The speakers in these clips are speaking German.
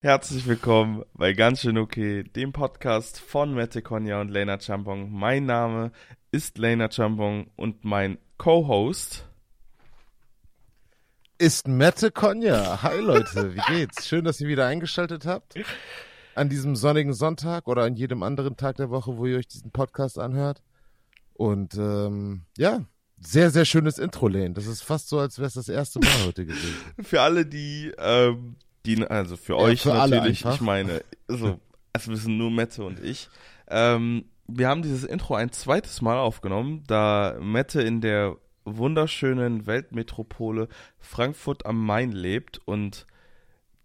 Herzlich willkommen bei Ganz schön okay, dem Podcast von Mette Konya und Lena Champong. Mein Name ist Lena Champong und mein Co-Host ist Mette Konya. Hi Leute, wie geht's? Schön, dass ihr wieder eingeschaltet habt. An diesem sonnigen Sonntag oder an jedem anderen Tag der Woche, wo ihr euch diesen Podcast anhört. Und ähm, ja, sehr, sehr schönes Intro, Lane. Das ist fast so, als wäre es das erste Mal heute gewesen. Für alle, die ähm, die, also für ja, euch für natürlich, ich meine, so, es wissen nur Mette und ich. Ähm, wir haben dieses Intro ein zweites Mal aufgenommen, da Mette in der wunderschönen Weltmetropole Frankfurt am Main lebt und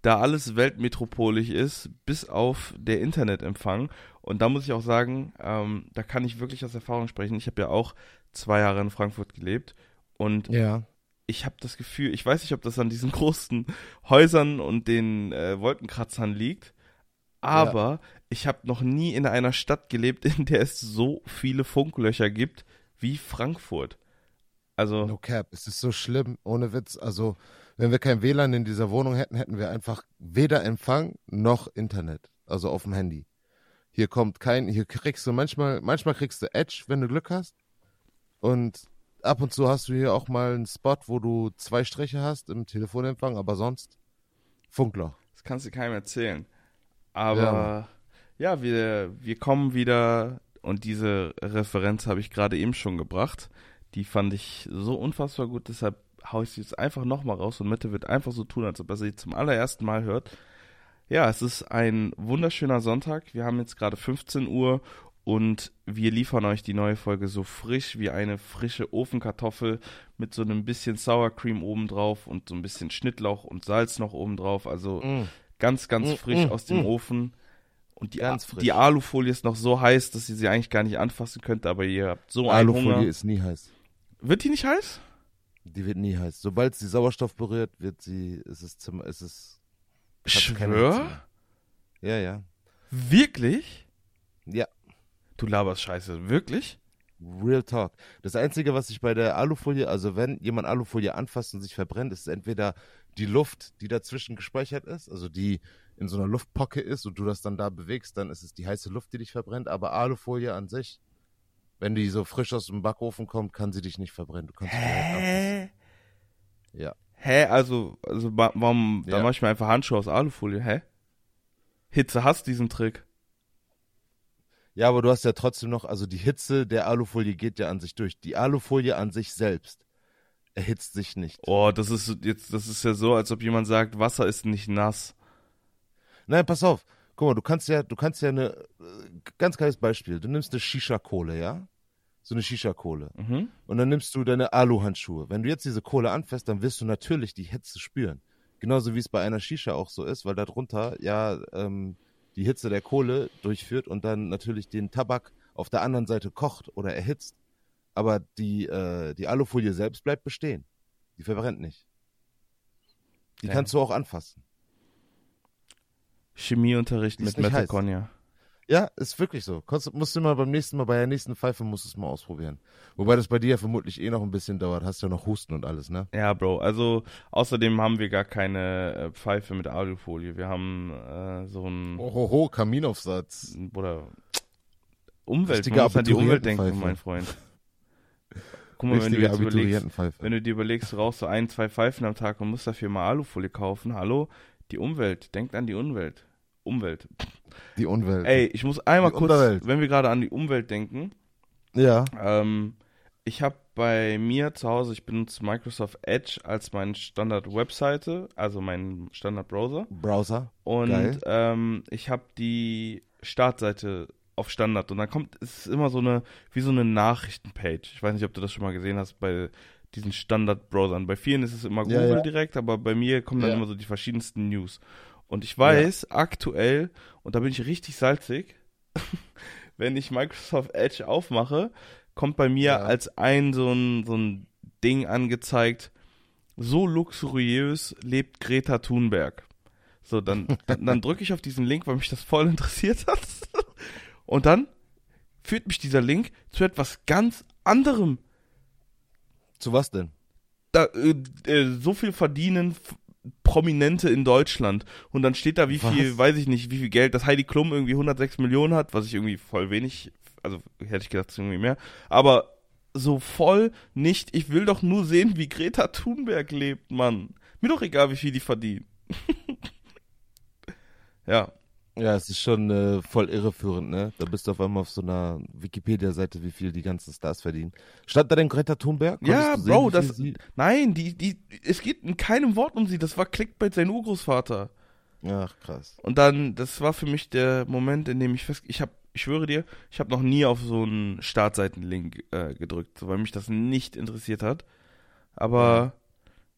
da alles weltmetropolisch ist, bis auf der Internetempfang. Und da muss ich auch sagen, ähm, da kann ich wirklich aus Erfahrung sprechen. Ich habe ja auch zwei Jahre in Frankfurt gelebt und ja ich habe das Gefühl, ich weiß nicht, ob das an diesen großen Häusern und den äh, Wolkenkratzern liegt, aber ja. ich habe noch nie in einer Stadt gelebt, in der es so viele Funklöcher gibt wie Frankfurt. Also no cap, es ist so schlimm, ohne Witz. Also wenn wir kein WLAN in dieser Wohnung hätten, hätten wir einfach weder Empfang noch Internet, also auf dem Handy. Hier kommt kein, hier kriegst du manchmal, manchmal kriegst du Edge, wenn du Glück hast. Und ab und zu hast du hier auch mal einen Spot, wo du zwei Striche hast im Telefonempfang, aber sonst Funkloch. Das kannst du keinem erzählen. Aber ja, ja wir, wir kommen wieder und diese Referenz habe ich gerade eben schon gebracht. Die fand ich so unfassbar gut, deshalb haue ich sie jetzt einfach nochmal raus und Mitte wird einfach so tun, als ob er sie zum allerersten Mal hört. Ja, es ist ein wunderschöner Sonntag. Wir haben jetzt gerade 15 Uhr und wir liefern euch die neue Folge so frisch wie eine frische Ofenkartoffel mit so einem bisschen Sour Cream obendrauf und so ein bisschen Schnittlauch und Salz noch obendrauf. Also mm. ganz, ganz mm, frisch mm, aus dem mm. Ofen. Und die, die, Alufolie ist noch so heiß, dass ihr sie eigentlich gar nicht anfassen könnt, aber ihr habt so einen Alufolie Alufolie ist nie heiß. Wird die nicht heiß? Die wird nie heiß. Sobald sie Sauerstoff berührt, wird sie, ist es, Zimmer, ist es. Schwör? Ja, ja. Wirklich? Ja. Du laberst Scheiße. Wirklich? Real Talk. Das Einzige, was ich bei der Alufolie, also wenn jemand Alufolie anfasst und sich verbrennt, ist entweder die Luft, die dazwischen gespeichert ist, also die in so einer Luftpocke ist und du das dann da bewegst, dann ist es die heiße Luft, die dich verbrennt. Aber Alufolie an sich, wenn die so frisch aus dem Backofen kommt, kann sie dich nicht verbrennen. Du kannst Hä? Ja. Hä? Also, also warum, ja. da mach ich mir einfach Handschuhe aus Alufolie, hä? Hitze hast diesen Trick. Ja, aber du hast ja trotzdem noch, also die Hitze der Alufolie geht ja an sich durch. Die Alufolie an sich selbst erhitzt sich nicht. Oh, das ist jetzt, das ist ja so, als ob jemand sagt, Wasser ist nicht nass. Nein, pass auf. Guck mal, du kannst ja, du kannst ja eine, ganz kleines Beispiel. Du nimmst eine Shisha-Kohle, ja? So eine Shisha-Kohle. Mhm. Und dann nimmst du deine Aluhandschuhe. Wenn du jetzt diese Kohle anfasst, dann wirst du natürlich die Hitze spüren. Genauso wie es bei einer Shisha auch so ist, weil darunter ja ähm, die Hitze der Kohle durchführt und dann natürlich den Tabak auf der anderen Seite kocht oder erhitzt. Aber die, äh, die Alufolie selbst bleibt bestehen. Die verbrennt nicht. Die ja. kannst du auch anfassen. Chemieunterricht mit Metaconia. Ja, ist wirklich so. Konst, musst du mal beim nächsten Mal, bei der nächsten Pfeife musst du es mal ausprobieren. Wobei das bei dir ja vermutlich eh noch ein bisschen dauert. Hast ja noch Husten und alles, ne? Ja, Bro. Also, außerdem haben wir gar keine äh, Pfeife mit Alufolie. Wir haben äh, so ein. Ohoho, Kaminaufsatz. Oder Umwelt. Man muss an die Umwelt denken, mein Freund. Guck mal, wenn du, jetzt überlegst, wenn du dir überlegst, du rauchst so ein, zwei Pfeifen am Tag und musst dafür mal Alufolie kaufen. Hallo? Die Umwelt. Denkt an die Umwelt. Umwelt. Die Umwelt. Ey, ich muss einmal die kurz, Unterwelt. wenn wir gerade an die Umwelt denken. Ja. Ähm, ich habe bei mir zu Hause, ich benutze Microsoft Edge als meine Standard-Webseite, also meinen Standard-Browser. Browser. Und ähm, ich habe die Startseite auf Standard und dann kommt, es ist immer so eine, wie so eine Nachrichtenpage. Ich weiß nicht, ob du das schon mal gesehen hast bei diesen Standard-Browsern. Bei vielen ist es immer Google ja, ja. direkt, aber bei mir kommen dann ja. immer so die verschiedensten News. Und ich weiß ja. aktuell, und da bin ich richtig salzig, wenn ich Microsoft Edge aufmache, kommt bei mir ja. als ein so ein, so ein Ding angezeigt, so luxuriös lebt Greta Thunberg. So, dann, dann, dann drücke ich auf diesen Link, weil mich das voll interessiert hat. Und dann führt mich dieser Link zu etwas ganz anderem. Zu was denn? Da, äh, äh, so viel verdienen Prominente in Deutschland. Und dann steht da, wie viel, was? weiß ich nicht, wie viel Geld, dass Heidi Klum irgendwie 106 Millionen hat, was ich irgendwie voll wenig, also hätte ich gedacht, es ist irgendwie mehr. Aber so voll nicht, ich will doch nur sehen, wie Greta Thunberg lebt, Mann. Mir doch egal, wie viel die verdienen. ja. Ja, es ist schon äh, voll irreführend, ne? Da bist du auf einmal auf so einer Wikipedia-Seite, wie viel die ganzen Stars verdienen. Stand da denn Greta Thunberg? Konntest ja, Bro, das. Nein, die, die, es geht in keinem Wort um sie. Das war Clickbait sein Urgroßvater. Ach, krass. Und dann, das war für mich der Moment, in dem ich fest, ich habe, ich schwöre dir, ich habe noch nie auf so einen Startseitenlink äh, gedrückt, weil mich das nicht interessiert hat. Aber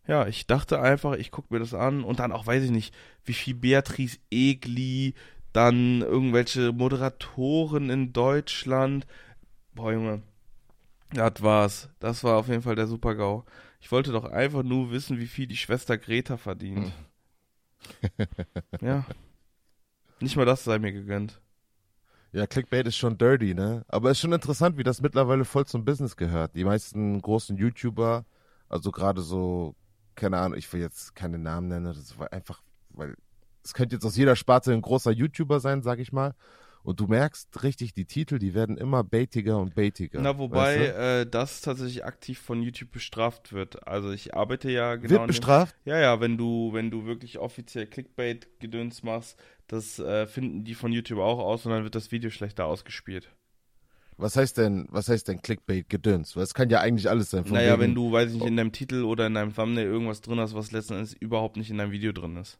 ja, ich dachte einfach, ich gucke mir das an und dann auch, weiß ich nicht, wie viel Beatrice Egli, dann irgendwelche Moderatoren in Deutschland. Boah, Junge, das war's. Das war auf jeden Fall der Super-GAU. Ich wollte doch einfach nur wissen, wie viel die Schwester Greta verdient. ja. Nicht mal das sei mir gegönnt. Ja, Clickbait ist schon dirty, ne? Aber es ist schon interessant, wie das mittlerweile voll zum Business gehört. Die meisten großen YouTuber, also gerade so keine Ahnung, ich will jetzt keine Namen nennen, das war einfach, weil es könnte jetzt aus jeder Sparte ein großer YouTuber sein, sag ich mal. Und du merkst richtig, die Titel, die werden immer baitiger und baitiger. Na, wobei weißt du? äh, das tatsächlich aktiv von YouTube bestraft wird. Also ich arbeite ja genau. Wird bestraft? Dem, ja, ja, wenn du, wenn du wirklich offiziell Clickbait-Gedöns machst, das äh, finden die von YouTube auch aus und dann wird das Video schlechter ausgespielt. Was heißt denn, was heißt denn Clickbait-Gedöns? Weil es kann ja eigentlich alles sein. naja, wegen, wenn du, weiß ich nicht, in deinem Titel oder in deinem Thumbnail irgendwas drin hast, was letzten Endes überhaupt nicht in deinem Video drin ist.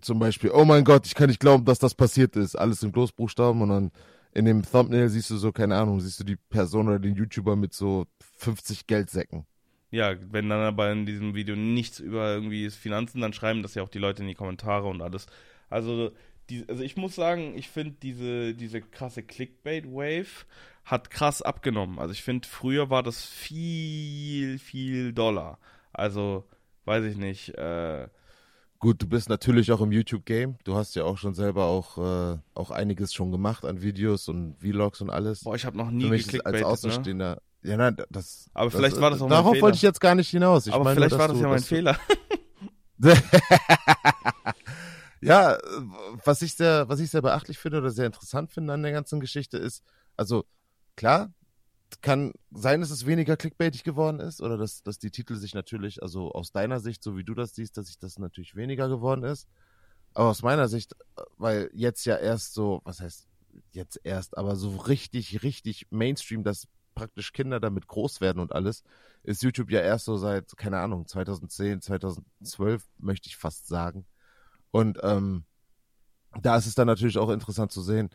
Zum Beispiel, oh mein Gott, ich kann nicht glauben, dass das passiert ist. Alles in Großbuchstaben und dann in dem Thumbnail siehst du so, keine Ahnung, siehst du die Person oder den YouTuber mit so 50 Geldsäcken. Ja, wenn dann aber in diesem Video nichts über irgendwie Finanzen, dann schreiben das ja auch die Leute in die Kommentare und alles. Also die, also ich muss sagen, ich finde diese, diese krasse Clickbait-Wave hat krass abgenommen. Also ich finde, früher war das viel, viel doller. Also, weiß ich nicht, äh, Gut, du bist natürlich auch im YouTube-Game. Du hast ja auch schon selber auch, äh, auch einiges schon gemacht an Videos und Vlogs und alles. Boah, ich habe noch nie geklickt als ne? Außenstehender. Ne? Ja, nein, das. Aber das, vielleicht war das auch mein Darauf wollte ich jetzt gar nicht hinaus. Ich Aber meine, vielleicht war das ja mein Fehler. Ja, was ich sehr, was ich sehr beachtlich finde oder sehr interessant finde an der ganzen Geschichte ist, also klar, kann sein, dass es weniger clickbaitig geworden ist oder dass, dass die Titel sich natürlich, also aus deiner Sicht, so wie du das siehst, dass sich das natürlich weniger geworden ist. Aber aus meiner Sicht, weil jetzt ja erst so, was heißt jetzt erst, aber so richtig, richtig Mainstream, dass praktisch Kinder damit groß werden und alles, ist YouTube ja erst so seit, keine Ahnung, 2010, 2012, möchte ich fast sagen. Und ähm, da ist es dann natürlich auch interessant zu sehen,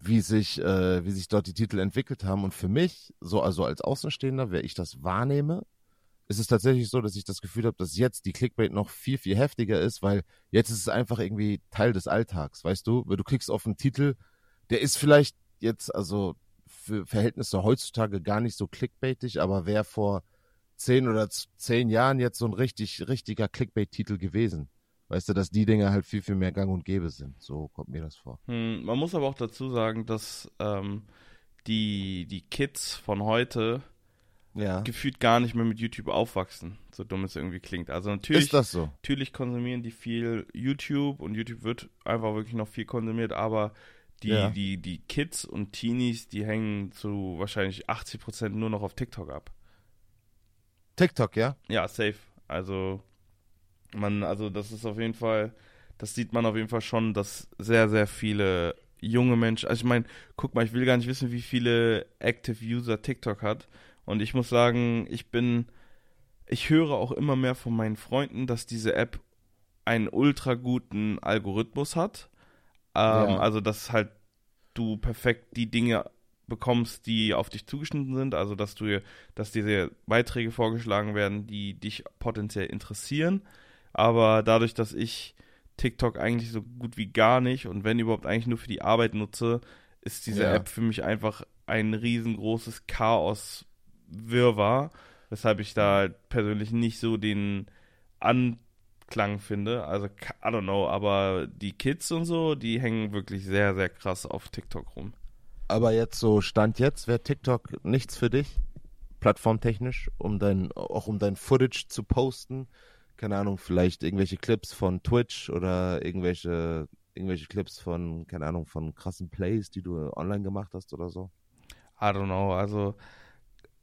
wie sich, äh, wie sich dort die Titel entwickelt haben. Und für mich, so also als Außenstehender, wer ich das wahrnehme, ist es tatsächlich so, dass ich das Gefühl habe, dass jetzt die Clickbait noch viel, viel heftiger ist, weil jetzt ist es einfach irgendwie Teil des Alltags, weißt du? Du klickst auf einen Titel, der ist vielleicht jetzt, also für Verhältnisse heutzutage gar nicht so clickbaitig, aber wer vor zehn oder zehn Jahren jetzt so ein richtig, richtiger Clickbait-Titel gewesen? Weißt du, dass die Dinge halt viel, viel mehr gang und gäbe sind. So kommt mir das vor. Hm, man muss aber auch dazu sagen, dass ähm, die, die Kids von heute ja. gefühlt gar nicht mehr mit YouTube aufwachsen, so dumm es irgendwie klingt. Also natürlich, so? natürlich konsumieren die viel YouTube und YouTube wird einfach wirklich noch viel konsumiert, aber die, ja. die, die Kids und Teenies, die hängen zu wahrscheinlich 80% nur noch auf TikTok ab. TikTok, ja? Ja, safe. Also man, also das ist auf jeden Fall, das sieht man auf jeden Fall schon, dass sehr, sehr viele junge Menschen, also ich meine, guck mal, ich will gar nicht wissen, wie viele Active User TikTok hat. Und ich muss sagen, ich bin, ich höre auch immer mehr von meinen Freunden, dass diese App einen ultra guten Algorithmus hat. Ähm, ja. Also, dass halt du perfekt die Dinge bekommst, die auf dich zugeschnitten sind, also dass du, dass dir Beiträge vorgeschlagen werden, die dich potenziell interessieren. Aber dadurch, dass ich TikTok eigentlich so gut wie gar nicht und wenn überhaupt eigentlich nur für die Arbeit nutze, ist diese ja. App für mich einfach ein riesengroßes Chaos-Wirrwarr, weshalb ich da persönlich nicht so den Anklang finde. Also, I don't know, aber die Kids und so, die hängen wirklich sehr, sehr krass auf TikTok rum. Aber jetzt so Stand jetzt, wäre TikTok nichts für dich? Plattformtechnisch, um dein, auch um dein Footage zu posten? Keine Ahnung, vielleicht irgendwelche Clips von Twitch oder irgendwelche, irgendwelche Clips von, keine Ahnung, von krassen Plays, die du online gemacht hast oder so? I don't know, also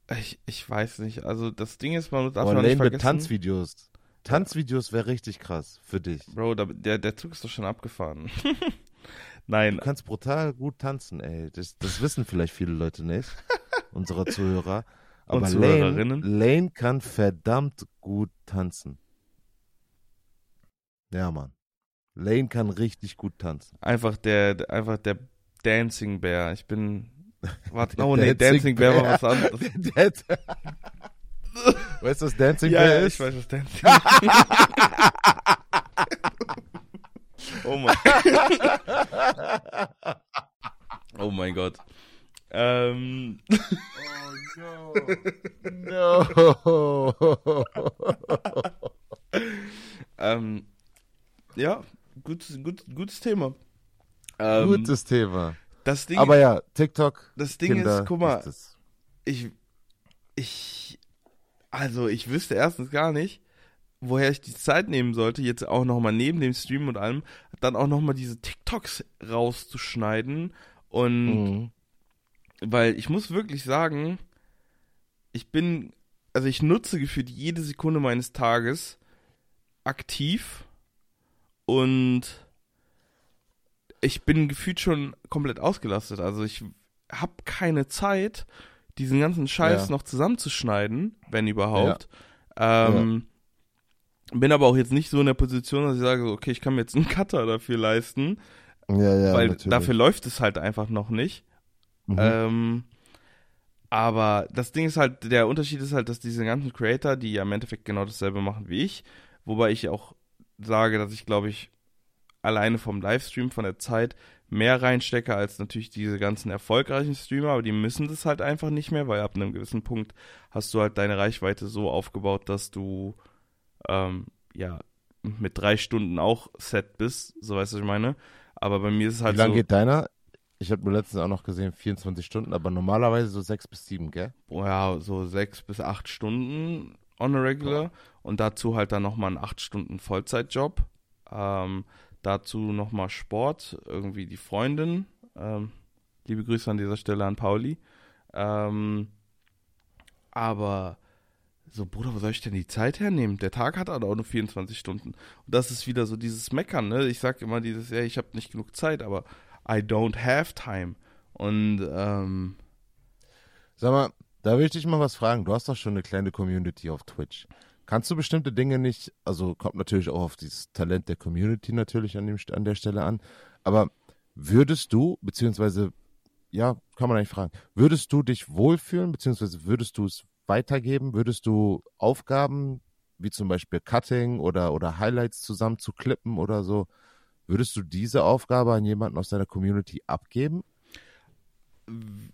ich, ich weiß nicht. Also das Ding ist, man darf Aber man nicht vergessen. Tanzvideos. Tanzvideos wäre richtig krass für dich. Bro, der, der Zug ist doch schon abgefahren. Nein, Du kannst brutal gut tanzen, ey. Das, das wissen vielleicht viele Leute nicht, unsere Zuhörer. Aber Lane. Lane kann verdammt gut tanzen. Ja, Mann. Lane kann richtig gut tanzen. einfach der, einfach der Dancing Bear. Ich bin. Warte, oh nee, Dancing Dancing Bear war Bear. was anderes. Der- weißt du, was Dancing ja, Bear ja, ist? ich weiß, was Dancing Oh mein Oh mein Gott. Ähm, No. ähm, ja, gutes, gut, gutes Thema. Ähm, Gutes Thema. das Ding, Aber ja, TikTok. das Ding Kinder, ist, guck mal, ist ich, ich, also ich wüsste erstens gar nicht, woher ich die Zeit nehmen sollte, jetzt auch nochmal neben dem Stream und allem, dann auch nochmal diese TikToks rauszuschneiden und Mhm. weil ich muss wirklich sagen, ich bin, also ich nutze gefühlt jede Sekunde meines Tages aktiv und ich bin gefühlt schon komplett ausgelastet. Also ich habe keine Zeit, diesen ganzen Scheiß Ja. noch zusammenzuschneiden, wenn überhaupt. Ähm, Bin aber auch jetzt nicht so in der Position, dass ich sage, okay, ich kann mir jetzt einen Cutter dafür leisten, Ja, ja, weil natürlich. dafür läuft es halt einfach noch nicht. Mhm. Ähm, aber das Ding ist halt, der Unterschied ist halt, dass diese ganzen Creator, die ja im Endeffekt genau dasselbe machen wie ich, wobei ich auch sage, dass ich glaube ich alleine vom Livestream, von der Zeit mehr reinstecke als natürlich diese ganzen erfolgreichen Streamer, aber die müssen das halt einfach nicht mehr, weil ab einem gewissen Punkt hast du halt deine Reichweite so aufgebaut, dass du ähm, ja mit drei Stunden auch set bist, so weißt du, was ich meine. Aber bei mir ist es halt Wie lange so. geht deiner? Ich habe nur letztens auch noch gesehen, 24 Stunden, aber normalerweise so 6 bis 7, gell? oh ja, so sechs bis acht Stunden on a regular und dazu halt dann nochmal einen acht Stunden Vollzeitjob. Ähm, dazu nochmal Sport, irgendwie die Freundin. Ähm, liebe Grüße an dieser Stelle an Pauli. Ähm, aber so, Bruder, wo soll ich denn die Zeit hernehmen? Der Tag hat halt auch nur 24 Stunden. Und das ist wieder so dieses Meckern, ne? Ich sag immer dieses, ja, ich habe nicht genug Zeit, aber I don't have time. Und ähm, Sag mal, da will ich dich mal was fragen. Du hast doch schon eine kleine Community auf Twitch. Kannst du bestimmte Dinge nicht, also kommt natürlich auch auf dieses Talent der Community natürlich an, dem, an der Stelle an, aber würdest du, beziehungsweise, ja, kann man eigentlich fragen, würdest du dich wohlfühlen, beziehungsweise würdest du es weitergeben, würdest du Aufgaben, wie zum Beispiel Cutting oder, oder Highlights zusammen zu klippen oder so, würdest du diese Aufgabe an jemanden aus deiner Community abgeben?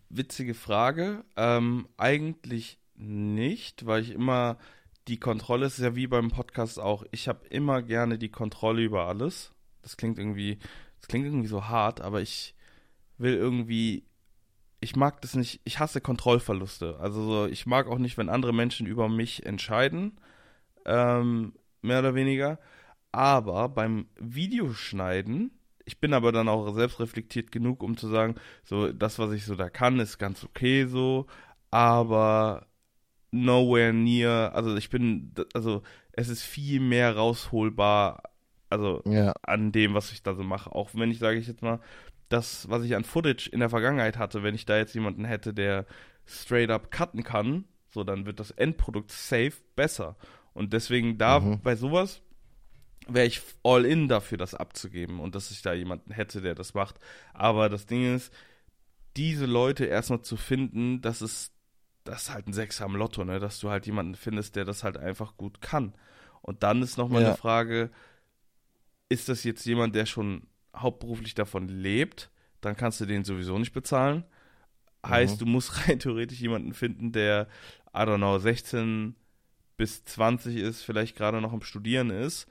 Witzige Frage. Ähm, eigentlich nicht, weil ich immer die Kontrolle ist ja wie beim Podcast auch. Ich habe immer gerne die Kontrolle über alles. Das klingt irgendwie, das klingt irgendwie so hart, aber ich will irgendwie, ich mag das nicht. Ich hasse Kontrollverluste. Also so, ich mag auch nicht, wenn andere Menschen über mich entscheiden, ähm, mehr oder weniger. Aber beim Videoschneiden, ich bin aber dann auch selbstreflektiert genug, um zu sagen, so das, was ich so da kann, ist ganz okay so, aber nowhere near, also ich bin, also es ist viel mehr rausholbar, also Ja. an dem, was ich da so mache. Auch wenn ich, sage ich jetzt mal, das, was ich an Footage in der Vergangenheit hatte, wenn ich da jetzt jemanden hätte, der straight up cutten kann, so dann wird das Endprodukt safe besser. Und deswegen da Mhm. bei sowas wäre ich all in dafür, das abzugeben und dass ich da jemanden hätte, der das macht. Aber das Ding ist, diese Leute erstmal zu finden, das ist, das ist halt ein Sechser am Lotto, ne? Dass du halt jemanden findest, der das halt einfach gut kann. Und dann ist nochmal Ja. eine Frage, ist das jetzt jemand, der schon hauptberuflich davon lebt? Dann kannst du den sowieso nicht bezahlen. Heißt, Mhm. du musst rein theoretisch jemanden finden, der, I don't know, 16 bis 20 ist, vielleicht gerade noch am Studieren ist,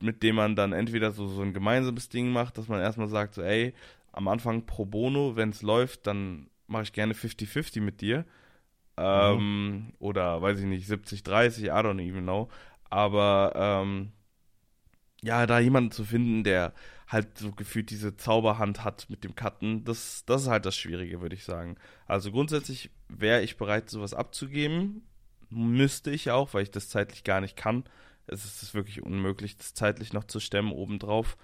mit dem man dann entweder so, so ein gemeinsames Ding macht, dass man erstmal sagt, so, ey, am Anfang pro bono, wenn es läuft, dann mache ich gerne 50-50 mit dir. Ähm, Oder weiß ich nicht, 70-30, I don't even know. Aber ähm, ja, da jemanden zu finden, der halt so gefühlt diese Zauberhand hat mit dem Cutten, das, das ist halt das Schwierige, würde ich sagen. Also grundsätzlich wäre ich bereit, sowas abzugeben. Müsste ich auch, weil ich das zeitlich gar nicht kann. Es ist wirklich unmöglich, das zeitlich noch zu stemmen obendrauf.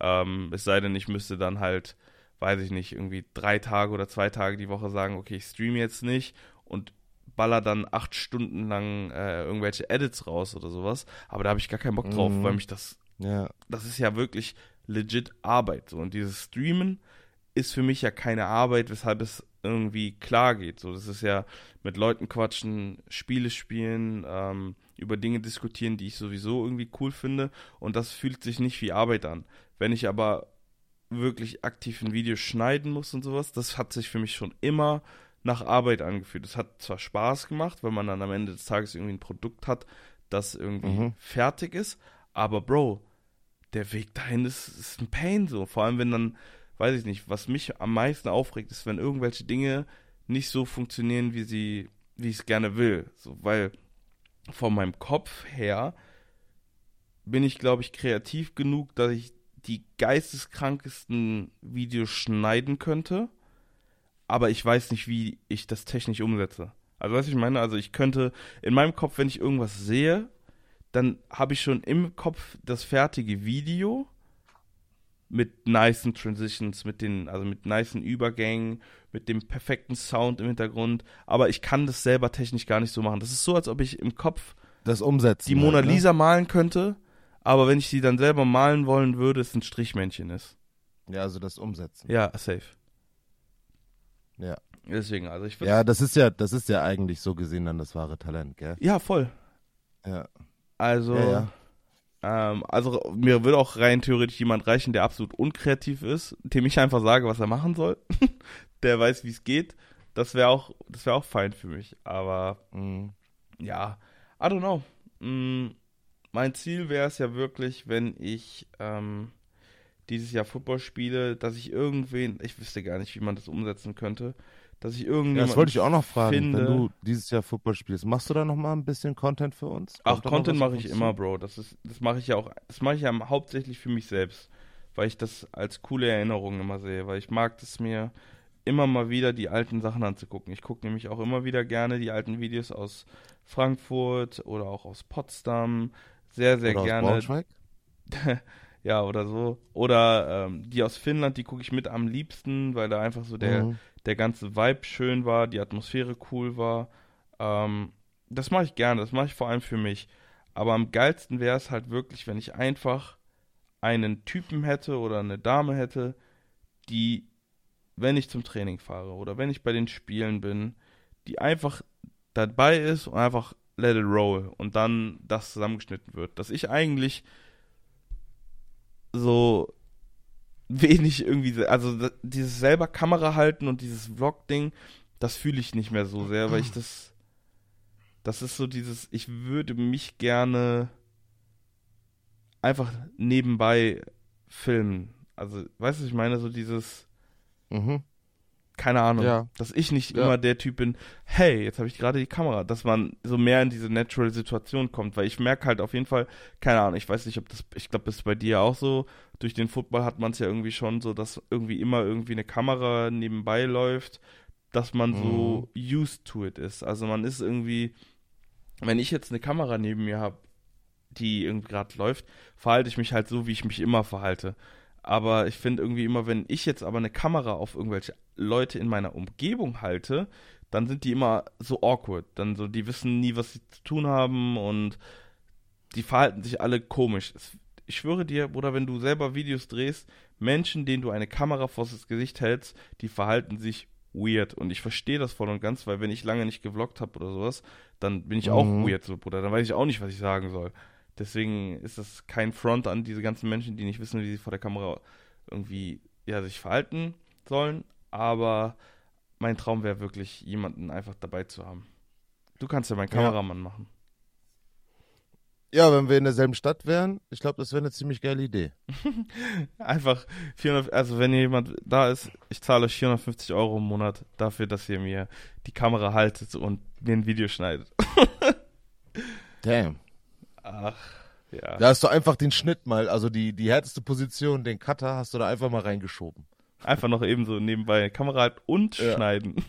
Ähm, es sei denn, ich müsste dann halt, weiß ich nicht, irgendwie drei Tage oder zwei Tage die Woche sagen, okay, ich streame jetzt nicht und baller dann acht Stunden lang äh, irgendwelche Edits raus oder sowas. Aber da habe ich gar keinen Bock drauf, mhm. weil mich das, ja. das ist ja wirklich legit Arbeit. So. Und dieses Streamen ist für mich ja keine Arbeit, weshalb es irgendwie klar geht. So, das ist ja mit Leuten quatschen, Spiele spielen, ähm, über Dinge diskutieren, die ich sowieso irgendwie cool finde. Und das fühlt sich nicht wie Arbeit an. Wenn ich aber wirklich aktiv ein Video schneiden muss und sowas, das hat sich für mich schon immer nach Arbeit angefühlt. Es hat zwar Spaß gemacht, weil man dann am Ende des Tages irgendwie ein Produkt hat, das irgendwie mhm. fertig ist, aber Bro, der Weg dahin ist, ist ein Pain so. Vor allem, wenn dann, weiß ich nicht, was mich am meisten aufregt, ist, wenn irgendwelche Dinge nicht so funktionieren, wie sie, wie ich es gerne will. So, weil von meinem Kopf her bin ich, glaube ich, kreativ genug, dass ich die geisteskrankesten Videos schneiden könnte aber ich weiß nicht, wie ich das technisch umsetze. Also, was ich meine, also ich könnte in meinem Kopf, wenn ich irgendwas sehe, dann habe ich schon im Kopf das fertige Video mit nicen Transitions, mit den, also mit nicen Übergängen, mit dem perfekten Sound im Hintergrund. Aber ich kann das selber technisch gar nicht so machen. Das ist so, als ob ich im Kopf das umsetzen die Mona halt, ne? Lisa malen könnte, aber wenn ich sie dann selber malen wollen würde, es ein Strichmännchen ist. Ja, also das Umsetzen. Ja, safe. Ja. Deswegen, also ich Ja, das ist ja, das ist ja eigentlich so gesehen dann das wahre Talent, gell? Ja, voll. Ja. Also, ja, ja. Ähm, also mir würde auch rein theoretisch jemand reichen, der absolut unkreativ ist, dem ich einfach sage, was er machen soll. der weiß, wie es geht. Das wäre auch, das wäre auch fein für mich. Aber mm, ja, I don't know. Mm, mein Ziel wäre es ja wirklich, wenn ich ähm, dieses Jahr Football spiele, dass ich irgendwen, ich wüsste gar nicht, wie man das umsetzen könnte, dass ich irgendjemand. Ja, das wollte ich auch noch fragen, finde, wenn du dieses Jahr Football spielst, machst du da noch mal ein bisschen Content für uns? Ach, Content mache ich immer, Bro. Das ist, das mache ich ja auch, das mache ich ja hauptsächlich für mich selbst, weil ich das als coole Erinnerung immer sehe, weil ich mag es mir immer mal wieder die alten Sachen anzugucken. Ich gucke nämlich auch immer wieder gerne die alten Videos aus Frankfurt oder auch aus Potsdam. Sehr, sehr oder gerne. Aus Braunschweig? Ja, oder so. Oder ähm, die aus Finnland, die gucke ich mit am liebsten, weil da einfach so der, mhm. der ganze Vibe schön war, die Atmosphäre cool war. Ähm, das mache ich gerne, das mache ich vor allem für mich. Aber am geilsten wäre es halt wirklich, wenn ich einfach einen Typen hätte oder eine Dame hätte, die, wenn ich zum Training fahre oder wenn ich bei den Spielen bin, die einfach dabei ist und einfach let it roll und dann das zusammengeschnitten wird. Dass ich eigentlich so wenig irgendwie, also dieses selber Kamera halten und dieses Vlog-Ding, das fühle ich nicht mehr so sehr, weil ich das, das ist so dieses, ich würde mich gerne einfach nebenbei filmen. Also, weißt du, ich meine, so dieses, mhm keine Ahnung, ja. dass ich nicht ja. immer der Typ bin, hey, jetzt habe ich gerade die Kamera, dass man so mehr in diese natural Situation kommt, weil ich merke halt auf jeden Fall, keine Ahnung, ich weiß nicht, ob das, ich glaube, das ist bei dir auch so, durch den Football hat man es ja irgendwie schon so, dass irgendwie immer irgendwie eine Kamera nebenbei läuft, dass man mhm. so used to it ist. Also man ist irgendwie, wenn ich jetzt eine Kamera neben mir habe, die irgendwie gerade läuft, verhalte ich mich halt so, wie ich mich immer verhalte. Aber ich finde irgendwie immer, wenn ich jetzt aber eine Kamera auf irgendwelche Leute in meiner Umgebung halte, dann sind die immer so awkward. Dann so, die wissen nie, was sie zu tun haben und die verhalten sich alle komisch. Ich schwöre dir, oder wenn du selber Videos drehst, Menschen, denen du eine Kamera vor das Gesicht hältst, die verhalten sich weird. Und ich verstehe das voll und ganz, weil wenn ich lange nicht gevloggt habe oder sowas, dann bin ich mhm. auch weird, so, Bruder. Dann weiß ich auch nicht, was ich sagen soll. Deswegen ist das kein Front an diese ganzen Menschen, die nicht wissen, wie sie vor der Kamera irgendwie ja, sich verhalten sollen. Aber mein Traum wäre wirklich, jemanden einfach dabei zu haben. Du kannst ja meinen Kameramann ja. machen. Ja, wenn wir in derselben Stadt wären, ich glaube, das wäre eine ziemlich geile Idee. Einfach 400, also wenn jemand da ist, ich zahle euch 450 Euro im Monat dafür, dass ihr mir die Kamera haltet und mir ein Video schneidet. Damn. Ach, ja. Da hast du einfach den Schnitt mal, also die, die härteste Position, den Cutter, hast du da einfach mal reingeschoben. Einfach noch eben so nebenbei Kamera halten und Ja. schneiden.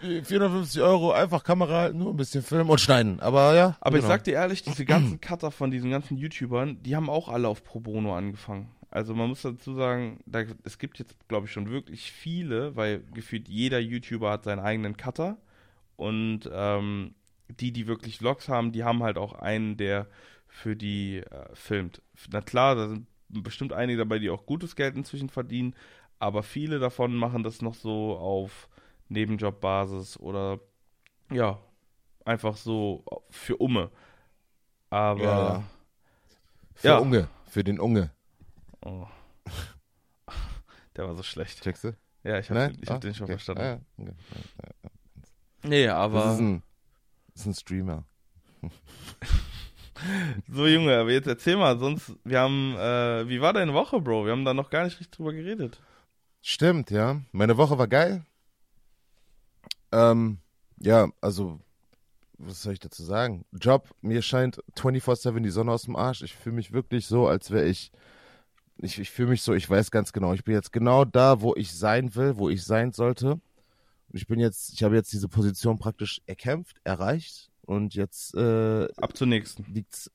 450 Euro, einfach Kamera halten, nur ein bisschen filmen und schneiden. Aber ja. Aber ich genau. sag dir ehrlich, diese ganzen Cutter von diesen ganzen YouTubern, die haben auch alle auf Pro Bono angefangen. Also man muss dazu sagen, da, es gibt jetzt, glaube ich, schon wirklich viele, weil gefühlt jeder YouTuber hat seinen eigenen Cutter. Und ähm, die, die wirklich Vlogs haben, die haben halt auch einen, der für die äh, filmt. Na klar, da sind bestimmt einige dabei, die auch gutes Geld inzwischen verdienen, aber viele davon machen das noch so auf Nebenjobbasis oder ja, einfach so für Umme. Aber Ja. Für Ja. Unge, für den Unge. Oh. der war so schlecht. Checkst du? Ja, ich habe Nein? den, ich hab Ah, den schon okay. verstanden. Ah, ja. okay. Nee, Das aber ist ein, das ist ein Streamer. so Junge, aber jetzt erzähl mal, sonst wir haben äh, wie war deine Woche, Bro? Wir haben da noch gar nicht richtig drüber geredet. Stimmt, ja. Meine Woche war geil. Ähm, ja, also, was soll ich dazu sagen? Job, mir scheint 24-7 die Sonne aus dem Arsch. Ich fühle mich wirklich so, als wäre ich, ich, ich fühle mich so, ich weiß ganz genau, ich bin jetzt genau da, wo ich sein will, wo ich sein sollte. Ich bin jetzt, ich habe jetzt diese Position praktisch erkämpft, erreicht und jetzt äh, Ab zur nächsten. liegt's.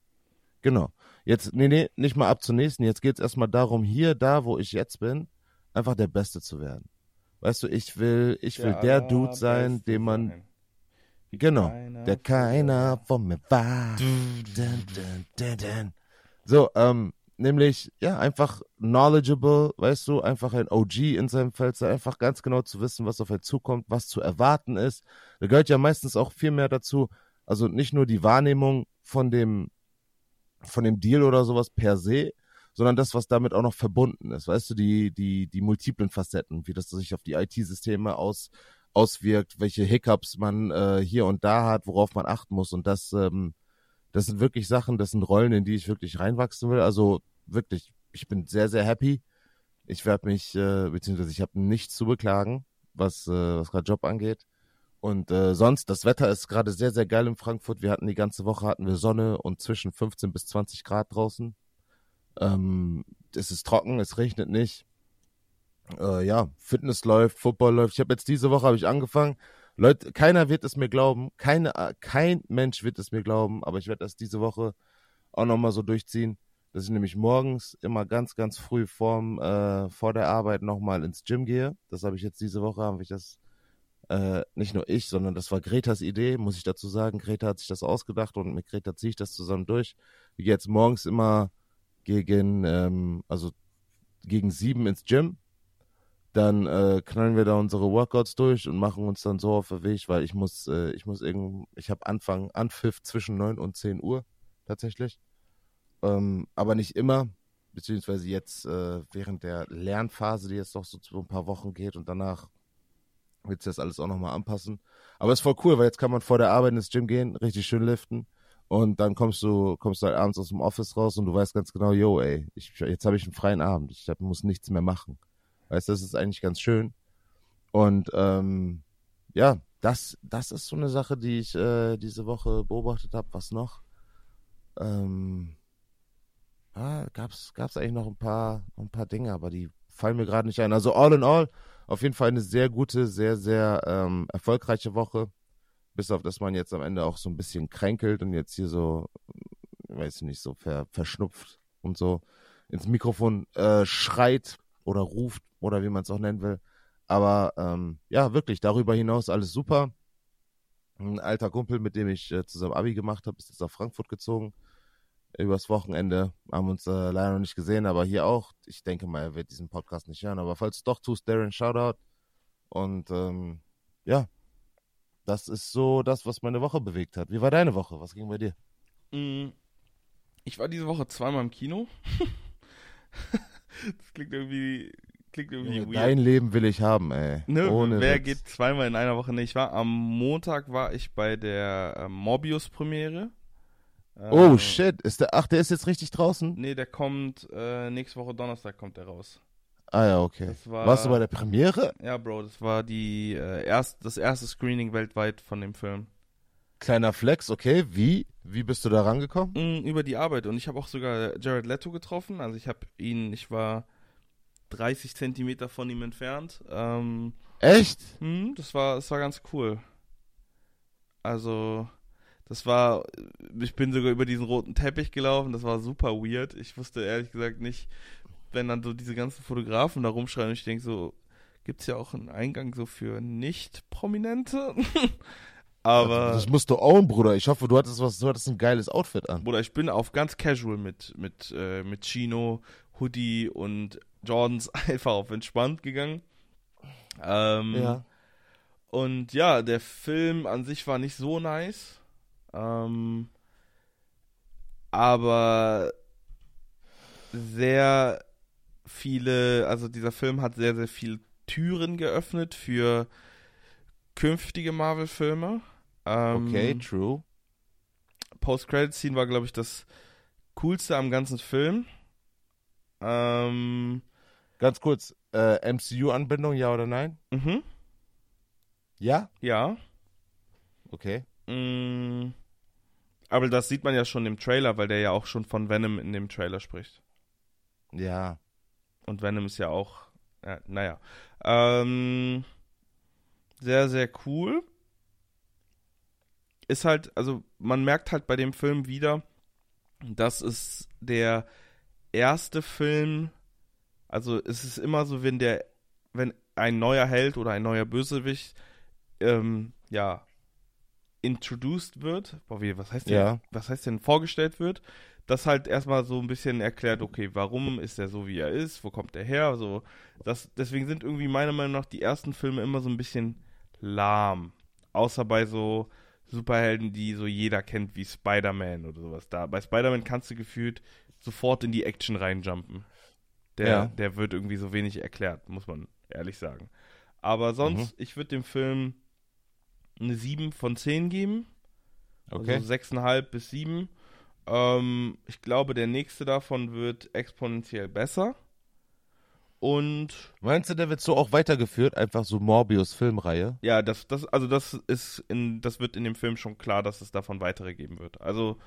Genau. Jetzt, nee, nee, nicht mal ab zur nächsten. Jetzt geht's erstmal darum, hier, da, wo ich jetzt bin, einfach der Beste zu werden. Weißt du, ich will, ich will der Dude sein, dem man, genau, keiner der keiner von mir war. Dun, dun, dun. So, ähm, nämlich, ja, einfach knowledgeable, weißt du, einfach ein OG in seinem Feld, einfach ganz genau zu wissen, was auf einen zukommt, was zu erwarten ist. Da gehört ja meistens auch viel mehr dazu, also nicht nur die Wahrnehmung von dem, von dem Deal oder sowas per se, sondern das, was damit auch noch verbunden ist. Weißt du, die, die, die multiplen Facetten, wie das sich auf die IT-Systeme aus, auswirkt, welche Hiccups man äh, hier und da hat, worauf man achten muss. Und das, ähm, das sind wirklich Sachen, das sind Rollen, in die ich wirklich reinwachsen will. Also wirklich, ich bin sehr, sehr happy. Ich werde mich, äh, beziehungsweise ich habe nichts zu beklagen, was, äh, was gerade Job angeht. Und äh, sonst, das Wetter ist gerade sehr, sehr geil in Frankfurt. Wir hatten die ganze Woche hatten wir Sonne und zwischen 15 bis 20 Grad draußen. Ähm, es ist trocken, es regnet nicht. Äh, ja, Fitness läuft, Football läuft. Ich habe jetzt diese Woche habe ich angefangen. Leute, keiner wird es mir glauben, keine, äh, kein Mensch wird es mir glauben, aber ich werde das diese Woche auch nochmal so durchziehen, dass ich nämlich morgens immer ganz, ganz früh vorm, äh, vor der Arbeit nochmal ins Gym gehe. Das habe ich jetzt diese Woche, habe ich das äh, nicht nur ich, sondern das war Gretas Idee, muss ich dazu sagen. Greta hat sich das ausgedacht und mit Greta ziehe ich das zusammen durch. Ich gehe jetzt morgens immer gegen, ähm, also gegen sieben ins Gym. Dann äh, knallen wir da unsere Workouts durch und machen uns dann so auf den Weg, weil ich muss, äh, ich muss irgend, ich habe Anfang, Anpfiff zwischen neun und zehn Uhr tatsächlich. Ähm, aber nicht immer, beziehungsweise jetzt äh, während der Lernphase, die jetzt doch so ein paar Wochen geht und danach wird sich das alles auch nochmal anpassen. Aber ist voll cool, weil jetzt kann man vor der Arbeit ins Gym gehen, richtig schön liften und dann kommst du, kommst du halt abends aus dem Office raus und du weißt ganz genau, yo, ey, ich, jetzt habe ich einen freien Abend, ich hab, muss nichts mehr machen. Weißt du, das ist eigentlich ganz schön. Und ähm, ja, das, das ist so eine Sache, die ich äh, diese Woche beobachtet habe. Was noch? Ähm, ah, gab's, gab's eigentlich noch ein paar, ein paar Dinge, aber die fallen mir gerade nicht ein. Also all in all, auf jeden Fall eine sehr gute, sehr, sehr ähm, erfolgreiche Woche. Bis auf, dass man jetzt am Ende auch so ein bisschen kränkelt und jetzt hier so, weiß ich nicht, so ver, verschnupft und so ins Mikrofon äh, schreit oder ruft oder wie man es auch nennen will. Aber ähm, ja, wirklich, darüber hinaus alles super. Ein alter Kumpel, mit dem ich äh, zusammen Abi gemacht habe, ist jetzt nach Frankfurt gezogen. Übers Wochenende haben uns äh, leider noch nicht gesehen, aber hier auch. Ich denke mal, er wird diesen Podcast nicht hören. Aber falls du doch tust, Darren, Shoutout. Und ähm, ja, das ist so das, was meine Woche bewegt hat. Wie war deine Woche? Was ging bei dir? Mm, Ich war diese Woche zweimal im Kino. das klingt irgendwie, klingt irgendwie weird. Dein Leben will ich haben, ey. Ne, Ohne wer Witz. geht zweimal in einer Woche? Ne, ich war am Montag war ich bei der äh, Morbius-Premiere. Oh Äh, shit, ist der, ach, der ist jetzt richtig draußen? Nee, der kommt äh, nächste Woche Donnerstag kommt der raus. Ah ja, okay. War- Warst du bei der Premiere? Ja, Bro, das war die äh, erst, das erste Screening weltweit von dem Film. Kleiner Flex, okay. Wie? Wie bist du da rangekommen? Mm, über die Arbeit. Und ich habe auch sogar Jared Leto getroffen. Also ich habe ihn, ich war 30 Zentimeter von ihm entfernt. Ähm, Echt? Mh, hm, das war, das war ganz cool. Also, das war, ich bin sogar über diesen roten Teppich gelaufen, das war super weird. Ich wusste ehrlich gesagt nicht, wenn dann so diese ganzen Fotografen da rumschreien und ich denke so, gibt es ja auch einen Eingang so für Nicht-Prominente? Aber. Das musst du own, Bruder. Ich hoffe, du hattest was, du hattest ein geiles Outfit an. Bruder, ich bin auf ganz casual mit, mit, äh, mit Chino, Hoodie und Jordans einfach auf entspannt gegangen. Ähm, ja. Und ja, der Film an sich war nicht so nice. Ähm, aber sehr viele, also dieser Film hat sehr, sehr viele Türen geöffnet für künftige Marvel-Filme. Ähm, okay, true. Post-Credit-Scene war, glaube ich, das coolste am ganzen Film. Ähm, Ganz kurz, äh, MCU-Anbindung, ja oder nein? Mhm. Ja? Ja. Okay. Mm, aber das sieht man ja schon im Trailer, weil der ja auch schon von Venom in dem Trailer spricht. Ja. Und Venom ist ja auch, ja, naja. Ähm, sehr, sehr cool. Ist halt, also man merkt halt bei dem Film wieder, dass es der erste Film, also es ist immer so, wenn der, wenn ein neuer Held oder ein neuer Bösewicht, ähm, ja, introduced wird, boah, wie, was heißt ja. was heißt denn vorgestellt wird, das halt erstmal so ein bisschen erklärt, okay, warum ist er so, wie er ist, wo kommt er her, so, das, deswegen sind irgendwie meiner Meinung nach die ersten Filme immer so ein bisschen lahm. Außer bei so Superhelden, die so jeder kennt, wie Spider-Man oder sowas. Da, bei Spider-Man kannst du gefühlt sofort in die Action reinjumpen. Der, ja. der wird irgendwie so wenig erklärt, muss man ehrlich sagen. Aber sonst, mhm. ich würde dem Film eine 7 von 10 geben. Okay. Also 6,5 bis 7. Ähm, ich glaube, der nächste davon wird exponentiell besser. Und meinst du, der wird so auch weitergeführt, einfach so Morbius-Filmreihe? Ja, das, das, also das ist in, das wird in dem Film schon klar, dass es davon weitere geben wird. Also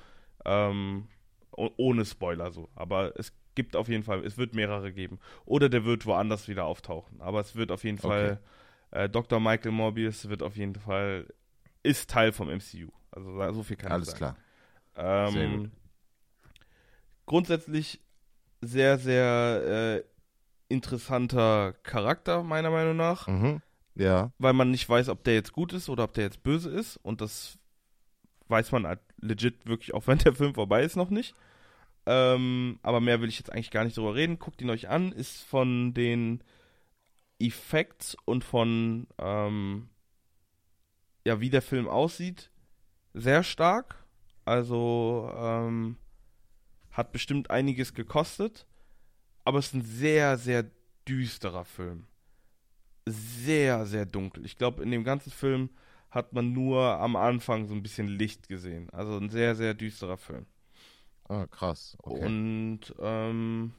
ähm, ohne Spoiler so. Aber es gibt auf jeden Fall, es wird mehrere geben. Oder der wird woanders wieder auftauchen. Aber es wird auf jeden Fall, okay. äh, Dr. Michael Morbius wird auf jeden Fall, ist Teil vom MCU. Also so viel kann Alles ich sagen. Alles klar. Ähm, grundsätzlich sehr, sehr äh, interessanter Charakter, meiner Meinung nach. Mhm. Ja. Weil man nicht weiß, ob der jetzt gut ist oder ob der jetzt böse ist. Und das weiß man halt legit wirklich, auch wenn der Film vorbei ist, noch nicht. Ähm, aber mehr will ich jetzt eigentlich gar nicht drüber reden. Guckt ihn euch an. Ist von den Effekts und von, ähm, ja, wie der Film aussieht, sehr stark. Also, ähm, hat bestimmt einiges gekostet aber es ist ein sehr, sehr düsterer Film. Sehr, sehr dunkel. Ich glaube, in dem ganzen Film hat man nur am Anfang so ein bisschen Licht gesehen. Also ein sehr, sehr düsterer Film. Ah, krass. Okay. Und ähm,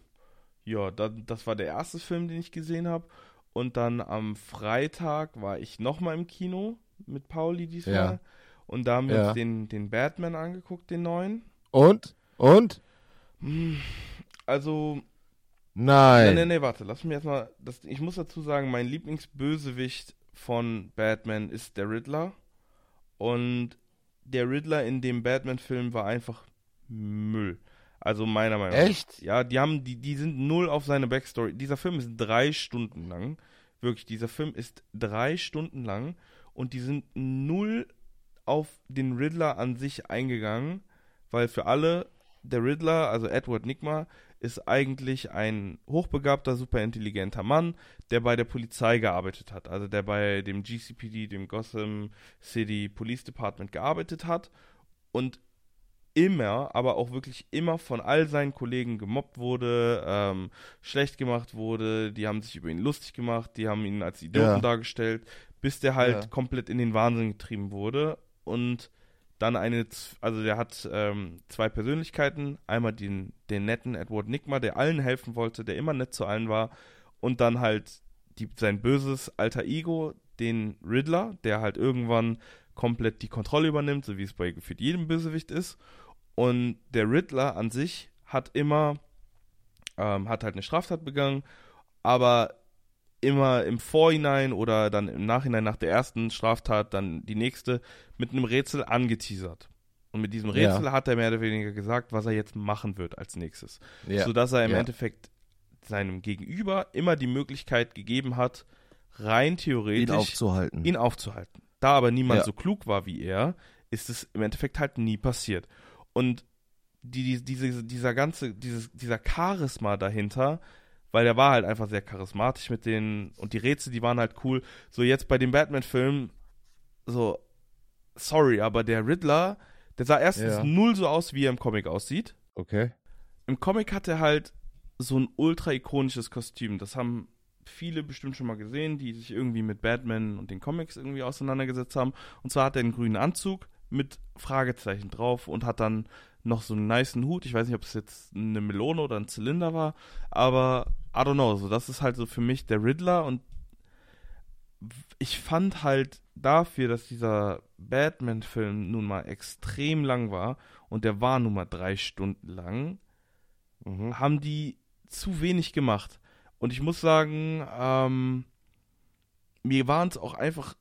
ja, da, das war der erste Film, den ich gesehen habe. Und dann am Freitag war ich nochmal im Kino mit Pauli diesmal. Ja. Und da haben wir ja. uns den, den Batman angeguckt, den neuen. Und? Und? Hm, also, Nein. Nein, nein, warte, lass mich erstmal. Ich muss dazu sagen, mein Lieblingsbösewicht von Batman ist der Riddler. Und der Riddler in dem Batman-Film war einfach Müll. Also meiner Meinung nach. Echt? Ja, die haben, die, die sind null auf seine Backstory. Dieser Film ist drei Stunden lang. Wirklich, dieser Film ist drei Stunden lang und die sind null auf den Riddler an sich eingegangen, weil für alle der Riddler, also Edward Nigma, ist eigentlich ein hochbegabter, superintelligenter Mann, der bei der Polizei gearbeitet hat. Also der bei dem GCPD, dem Gotham City Police Department gearbeitet hat und immer, aber auch wirklich immer von all seinen Kollegen gemobbt wurde, ähm, schlecht gemacht wurde, die haben sich über ihn lustig gemacht, die haben ihn als Idioten ja. dargestellt, bis der halt ja. komplett in den Wahnsinn getrieben wurde und dann eine, also der hat ähm, zwei Persönlichkeiten. Einmal den, den netten Edward Nigma, der allen helfen wollte, der immer nett zu allen war. Und dann halt die, sein böses alter Ego, den Riddler, der halt irgendwann komplett die Kontrolle übernimmt, so wie es bei gefühlt jedem Bösewicht ist. Und der Riddler an sich hat immer, ähm, hat halt eine Straftat begangen, aber immer im Vorhinein oder dann im Nachhinein nach der ersten Straftat dann die nächste mit einem Rätsel angeteasert. Und mit diesem Rätsel ja. hat er mehr oder weniger gesagt, was er jetzt machen wird als nächstes. Ja. Sodass er im ja. Endeffekt seinem Gegenüber immer die Möglichkeit gegeben hat, rein theoretisch ihn aufzuhalten. Ihn aufzuhalten. Da aber niemand so klug war wie er, ist es im Endeffekt halt nie passiert. Und die, die, diese, dieser ganze, dieses, dieser Charisma dahinter, weil der war halt einfach sehr charismatisch mit denen und die Rätsel, die waren halt cool. So jetzt bei dem Batman-Film, so, sorry, aber der Riddler, der sah erstens ja. null so aus, wie er im Comic aussieht. Okay. Im Comic hat er halt so ein ultra ikonisches Kostüm. Das haben viele bestimmt schon mal gesehen, die sich irgendwie mit Batman und den Comics irgendwie auseinandergesetzt haben. Und zwar hat er einen grünen Anzug mit Fragezeichen drauf und hat dann noch so einen niceen Hut. Ich weiß nicht, ob es jetzt eine Melone oder ein Zylinder war, aber I don't know. So, das ist halt so für mich der Riddler und ich fand halt dafür, dass dieser Batman-Film nun mal extrem lang war und der war nun mal drei Stunden lang, mhm. haben die zu wenig gemacht. Und ich muss sagen, ähm, mir waren es auch einfach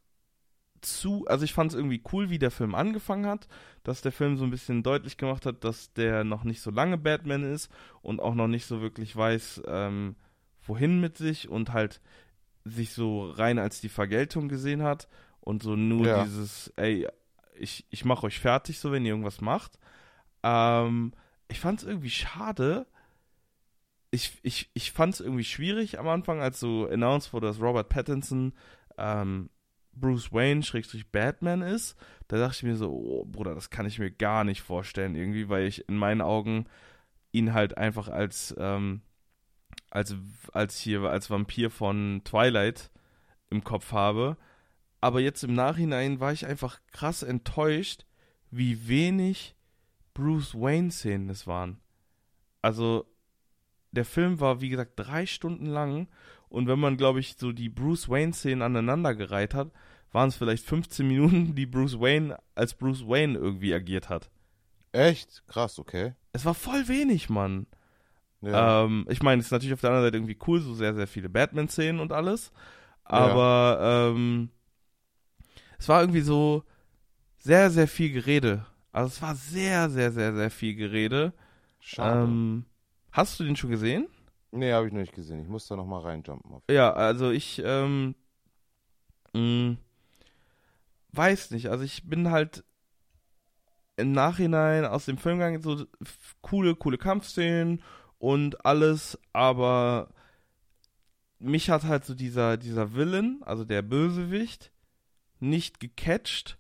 zu, also ich fand es irgendwie cool, wie der Film angefangen hat, dass der Film so ein bisschen deutlich gemacht hat, dass der noch nicht so lange Batman ist und auch noch nicht so wirklich weiß, ähm, wohin mit sich und halt sich so rein als die Vergeltung gesehen hat und so nur ja. dieses, ey, ich, ich mach euch fertig, so wenn ihr irgendwas macht. Ähm, ich fand es irgendwie schade. Ich, ich, ich fand es irgendwie schwierig am Anfang, als so announced wurde, dass Robert Pattinson ähm, Bruce Wayne Schrägstrich Batman ist. Da dachte ich mir so, oh, Bruder, das kann ich mir gar nicht vorstellen irgendwie, weil ich in meinen Augen ihn halt einfach als ähm, als, als hier, als Vampir von Twilight im Kopf habe. Aber jetzt im Nachhinein war ich einfach krass enttäuscht, wie wenig Bruce Wayne-Szenen es waren. Also, der Film war, wie gesagt, drei Stunden lang. Und wenn man, glaube ich, so die Bruce Wayne-Szenen aneinandergereiht hat, waren es vielleicht 15 Minuten, die Bruce Wayne als Bruce Wayne irgendwie agiert hat. Echt? Krass, okay. Es war voll wenig, Mann. Ja. Ähm, ich meine, es ist natürlich auf der anderen Seite irgendwie cool, so sehr, sehr viele Batman-Szenen und alles. Aber ja. ähm, es war irgendwie so sehr, sehr viel Gerede. Also es war sehr, sehr, sehr, sehr viel Gerede. Schade. Ähm, hast du den schon gesehen? Nee, habe ich noch nicht gesehen. Ich muss da nochmal reinjumpen. Ja, also ich ähm, mh, mm, weiß nicht. Also ich bin halt im Nachhinein aus dem Film gegangen, so coole, coole Kampfszenen und alles, aber mich hat halt so dieser, dieser Villain, also der Bösewicht, nicht gecatcht,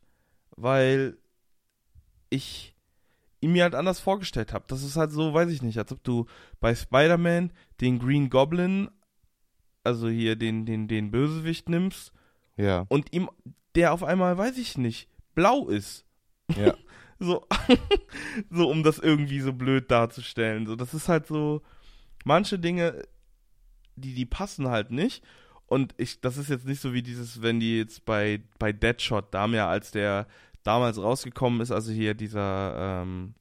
weil ich ihn mir halt anders vorgestellt habe. Das ist halt so, weiß ich nicht, als ob du bei Spider-Man den Green Goblin, also hier den, den, den Bösewicht nimmst ja. und ihm, der auf einmal, weiß ich nicht, blau ist. Ja. So, so um das irgendwie so blöd darzustellen. So, das ist halt so, manche Dinge, die, die passen halt nicht. Und ich, das ist jetzt nicht so wie dieses, wenn die jetzt bei, bei Deadshot, da ja, als der damals rausgekommen ist, also hier dieser ähm,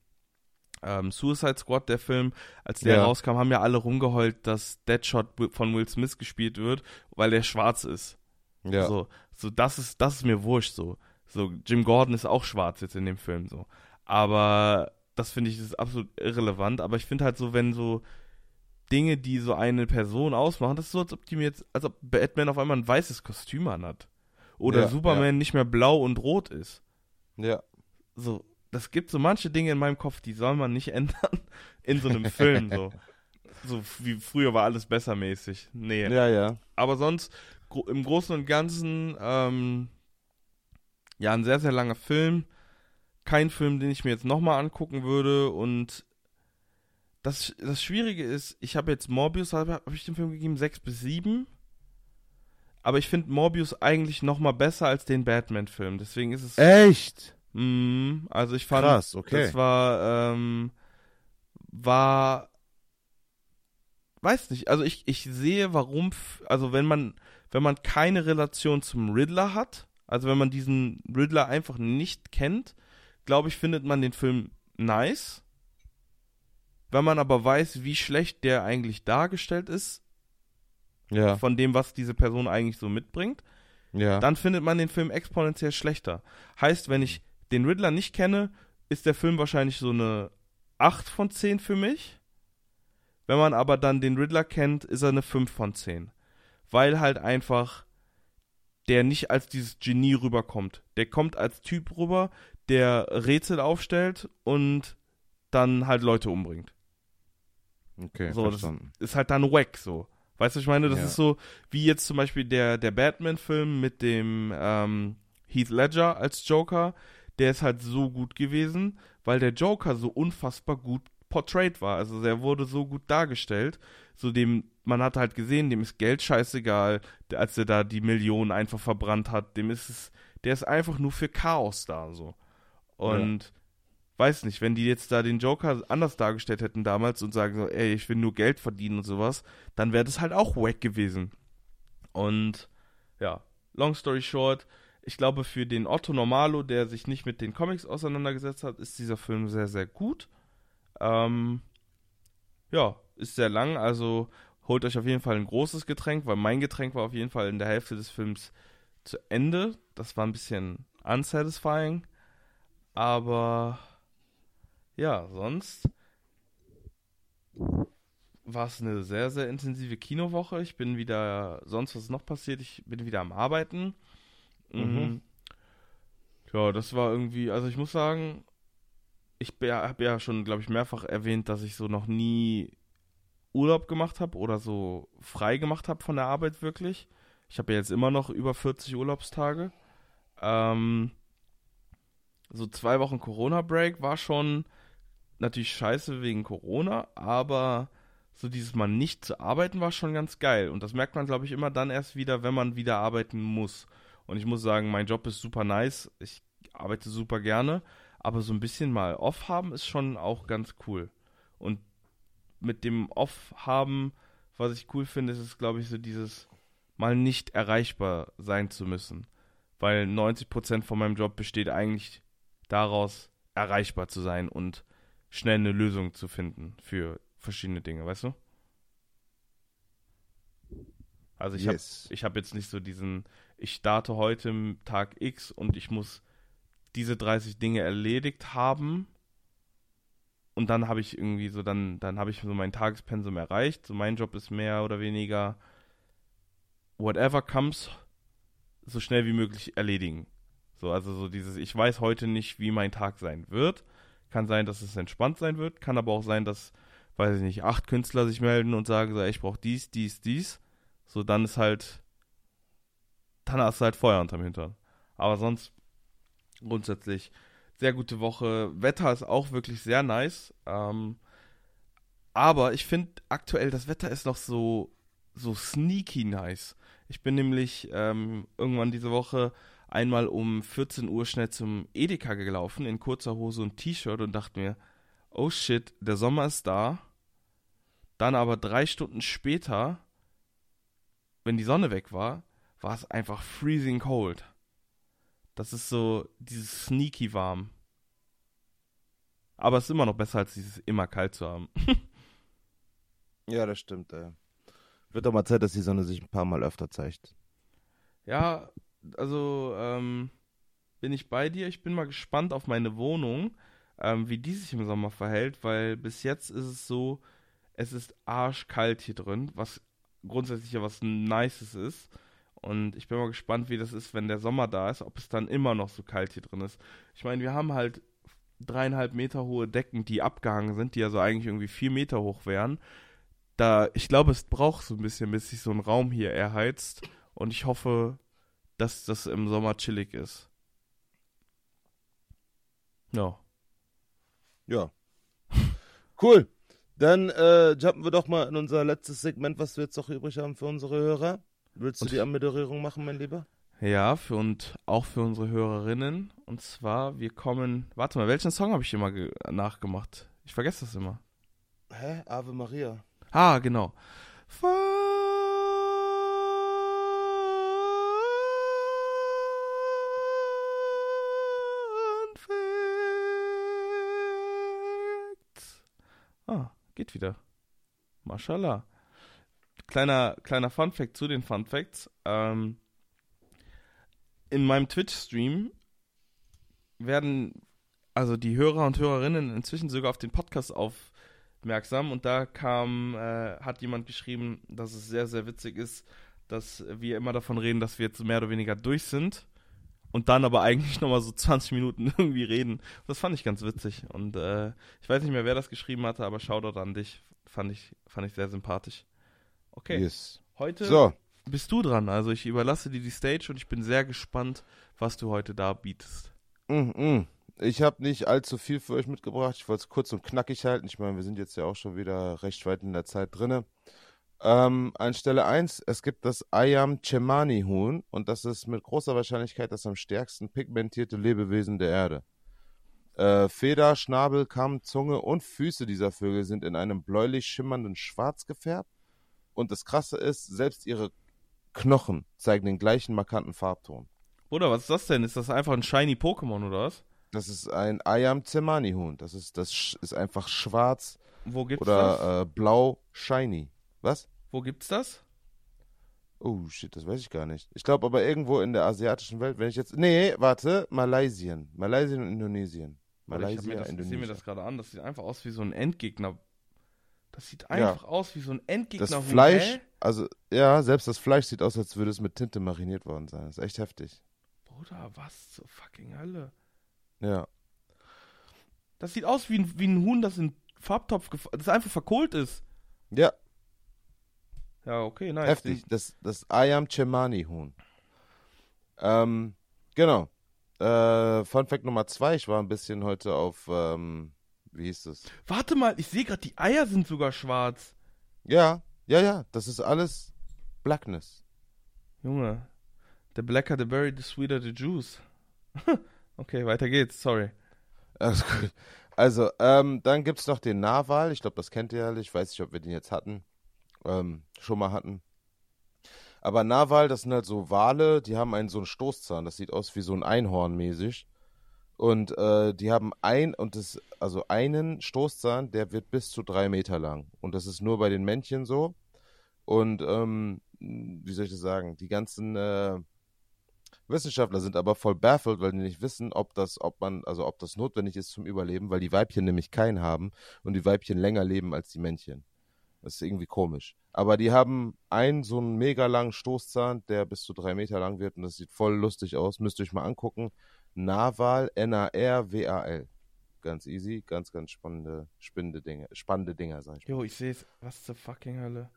ähm, Suicide Squad, der Film, als der ja. rauskam, haben ja alle rumgeheult, dass Deadshot von Will Smith gespielt wird, weil der schwarz ist. Ja. So, so das ist, das ist mir wurscht so. So, Jim Gordon ist auch schwarz jetzt in dem Film so. Aber das finde ich ist absolut irrelevant. Aber ich finde halt so, wenn so Dinge, die so eine Person ausmachen, das ist so, als ob die mir jetzt, als ob Batman auf einmal ein weißes Kostüm anhat. Oder ja, Superman ja. nicht mehr blau und rot ist. Ja. So, das gibt so manche Dinge in meinem Kopf, die soll man nicht ändern in so einem Film, so. So wie früher war alles besser mäßig. Nee. Ja, ja. Aber sonst, im Großen und Ganzen, ähm, ja, ein sehr, sehr langer Film. Kein Film, den ich mir jetzt nochmal angucken würde. Und das, das Schwierige ist, ich habe jetzt Morbius, habe hab ich dem Film gegeben, 6 bis 7. Aber ich finde Morbius eigentlich nochmal besser als den Batman-Film. Deswegen ist es. Echt? Mh, also ich fand, Krass, okay. das war, ähm, war, weiß nicht, also ich, ich sehe, warum, also wenn man, wenn man keine Relation zum Riddler hat, Also wenn man diesen Riddler einfach nicht kennt, glaube ich, findet man den Film nice. Wenn man aber weiß, wie schlecht der eigentlich dargestellt ist, ja. von dem, was diese Person eigentlich so mitbringt, ja. dann findet man den Film exponentiell schlechter. Heißt, wenn ich den Riddler nicht kenne, ist der Film wahrscheinlich so eine 8 von 10 für mich. Wenn man aber dann den Riddler kennt, ist er eine 5 von 10. Weil halt einfach der nicht als dieses Genie rüberkommt. Der kommt als Typ rüber, der Rätsel aufstellt und dann halt Leute umbringt. Okay, so, verstanden. Das ist halt dann wack so. Weißt du, ich meine, das ja. ist so wie jetzt zum Beispiel der, der Batman-Film mit dem ähm, Heath Ledger als Joker. Der ist halt so gut gewesen, weil der Joker so unfassbar gut portrayed war. Also der wurde so gut dargestellt, so dem, man hat halt gesehen, dem ist Geld scheißegal, als er da die Millionen einfach verbrannt hat, dem ist es, der ist einfach nur für Chaos da, so. Und ja. weiß nicht, wenn die jetzt da den Joker anders dargestellt hätten damals und sagen so, ey, ich will nur Geld verdienen und sowas, dann wäre das halt auch wack gewesen. Und ja, long story short, ich glaube, für den Otto Normalo, der sich nicht mit den Comics auseinandergesetzt hat, ist dieser Film sehr, sehr gut. Ähm, ja, ist sehr lang, also holt euch auf jeden Fall ein großes Getränk, weil mein Getränk war auf jeden Fall in der Hälfte des Films zu Ende. Das war ein bisschen unsatisfying. Aber ja, sonst war es eine sehr, sehr intensive Kinowoche. Ich bin wieder, sonst was ist noch passiert? Ich bin wieder am Arbeiten. Mhm. mhm. Ja, das war irgendwie, also ich muss sagen, ich habe ja schon, glaube ich, mehrfach erwähnt, dass ich so noch nie Urlaub gemacht habe oder so frei gemacht habe von der Arbeit wirklich. Ich habe ja jetzt immer noch über 40 Urlaubstage. Ähm, so zwei Wochen Corona-Break war schon natürlich scheiße wegen Corona, aber so dieses Mal nicht zu arbeiten war schon ganz geil. Und das merkt man, glaube ich, immer dann erst wieder, wenn man wieder arbeiten muss. Und ich muss sagen, mein Job ist super nice. Ich arbeite super gerne. Aber so ein bisschen mal off haben ist schon auch ganz cool. Und mit dem off haben, was ich cool finde, ist es, glaube ich, so dieses mal nicht erreichbar sein zu müssen. Weil 90% von meinem Job besteht eigentlich daraus, erreichbar zu sein und schnell eine Lösung zu finden für verschiedene Dinge, weißt du? Also ich yes. habe hab jetzt nicht so diesen, ich starte heute Tag X und ich muss diese 30 Dinge erledigt haben. Und dann habe ich irgendwie so, dann, dann habe ich so mein Tagespensum erreicht. So mein Job ist mehr oder weniger whatever comes, so schnell wie möglich erledigen. So, also so dieses, ich weiß heute nicht, wie mein Tag sein wird. Kann sein, dass es entspannt sein wird, kann aber auch sein, dass, weiß ich nicht, acht Künstler sich melden und sagen, so, ich brauche dies, dies, dies. So, dann ist halt, dann hast du halt Feuer unterm Hintern. Aber sonst grundsätzlich sehr gute Woche. Wetter ist auch wirklich sehr nice. Ähm, aber ich finde aktuell, das Wetter ist noch so, so sneaky nice. Ich bin nämlich ähm, irgendwann diese Woche einmal um 14 Uhr schnell zum Edeka gelaufen, in kurzer Hose und T-Shirt und dachte mir, oh shit, der Sommer ist da. Dann aber drei Stunden später, wenn die Sonne weg war, war es einfach freezing cold. Das ist so dieses sneaky warm. Aber es ist immer noch besser, als dieses immer kalt zu haben. ja, das stimmt. Ey. Wird doch mal Zeit, dass die Sonne sich ein paar Mal öfter zeigt. Ja, also ähm, bin ich bei dir. Ich bin mal gespannt auf meine Wohnung, ähm, wie die sich im Sommer verhält, weil bis jetzt ist es so, es ist arschkalt hier drin, was grundsätzlich ja was Nices ist. Und ich bin mal gespannt, wie das ist, wenn der Sommer da ist, ob es dann immer noch so kalt hier drin ist. Ich meine, wir haben halt dreieinhalb Meter hohe Decken, die abgehangen sind, die also eigentlich irgendwie vier Meter hoch wären. Da, ich glaube, es braucht so ein bisschen, bis sich so ein Raum hier erheizt. Und ich hoffe, dass das im Sommer chillig ist. Ja. Ja. Cool. Dann äh, jumpen wir doch mal in unser letztes Segment, was wir jetzt noch übrig haben für unsere Hörer. Willst und du die Ammoderierung machen, mein Lieber? Ja, für und auch für unsere Hörerinnen. Und zwar, wir kommen. Warte mal, welchen Song habe ich immer nachgemacht? Ich vergesse das immer. Hä? Ave Maria. Ah, genau. Ah, geht wieder. Mashallah. Kleiner, kleiner Fun Fact zu den Fun Facts. Ähm, in meinem Twitch-Stream werden also die Hörer und Hörerinnen inzwischen sogar auf den Podcast aufmerksam und da kam, äh, hat jemand geschrieben, dass es sehr, sehr witzig ist, dass wir immer davon reden, dass wir jetzt mehr oder weniger durch sind und dann aber eigentlich nochmal so 20 Minuten irgendwie reden. Das fand ich ganz witzig und äh, ich weiß nicht mehr, wer das geschrieben hatte, aber Shoutout an dich. Fand ich, fand ich sehr sympathisch. Okay. Yes. Heute So, bist du dran. Also ich überlasse dir die Stage und ich bin sehr gespannt, was du heute da bietest. mm. ich habe nicht allzu viel für euch mitgebracht. Ich wollte es kurz und knackig halten. Ich meine, wir sind jetzt ja auch schon wieder recht weit in der Zeit drinne. Ähm, an Stelle 1, es gibt das Ayam Cemani Huhn und das ist mit großer Wahrscheinlichkeit das am stärksten pigmentierte Lebewesen der Erde. Äh, Feder, Schnabel, Kamm, Zunge und Füße dieser Vögel sind in einem bläulich schimmernden Schwarz gefärbt. Und das Krasse ist, selbst ihre Knochen zeigen den gleichen markanten Farbton. Bruder, was ist das denn? Ist das einfach ein shiny Pokémon oder was? Das ist ein Ayam Cemani Huhn. Das ist, das ist einfach schwarz Wo gibt's das? oder äh, blau shiny. Was? Wo gibt's das? Oh shit, das weiß ich gar nicht. Ich glaube aber irgendwo in der asiatischen Welt, wenn ich jetzt. Nee, warte, Malaysien. Malaysien und Indonesien. Warte, ich mir Malaysia, das, ich sehe mir Indonesien. das gerade an. Das sieht einfach aus wie so ein Endgegner. Das sieht Ja. einfach aus wie so ein Endgegner. Das Fleisch, also ja, selbst das Fleisch sieht aus, als würde es mit Tinte mariniert worden sein. Das ist echt heftig. Bruder, was zur fucking Hölle? Ja. Das sieht aus wie ein, wie ein Huhn, das in Farbtopf das einfach verkohlt ist. Ja, Ja, okay, nice. heftig. Das, das Ayam Cemani Huhn. Ähm, genau. Äh, Fun Fact Nummer zwei, ich war ein bisschen heute auf, ähm, wie hieß es? Warte mal, ich sehe gerade, die Eier sind sogar schwarz. Ja, ja, ja, das ist alles Blackness. Junge, the blacker the berry, the sweeter the juice. okay, weiter geht's, sorry. Alles gut. Also, ähm, dann gibt's noch den Narwal. Ich glaube, das kennt ihr alle. Ich weiß nicht, ob wir den jetzt hatten. Ähm, schon mal hatten. Aber Narwal, das sind halt so Wale, die haben einen so einen Stoßzahn. Das sieht aus wie so ein Einhorn mäßig. Und äh, die haben ein und das, also einen Stoßzahn, der wird bis zu drei Meter lang. Und das ist nur bei den Männchen so. Und ähm, wie soll ich das sagen? Die ganzen äh, Wissenschaftler sind aber voll baffled, weil die nicht wissen, ob das, ob man, also ob das notwendig ist zum Überleben, weil die Weibchen nämlich keinen haben und die Weibchen länger leben als die Männchen. Das ist irgendwie komisch. Aber die haben einen so einen mega langen Stoßzahn, der bis zu drei Meter lang wird und das sieht voll lustig aus. Müsst ihr euch mal angucken. Narwal, N-A-R-W-A-L. Ganz easy, ganz, ganz spannende, spannende Dinge, spannende Dinger, sag ich mal. Jo, ich sehe es. Was zur fucking Hölle?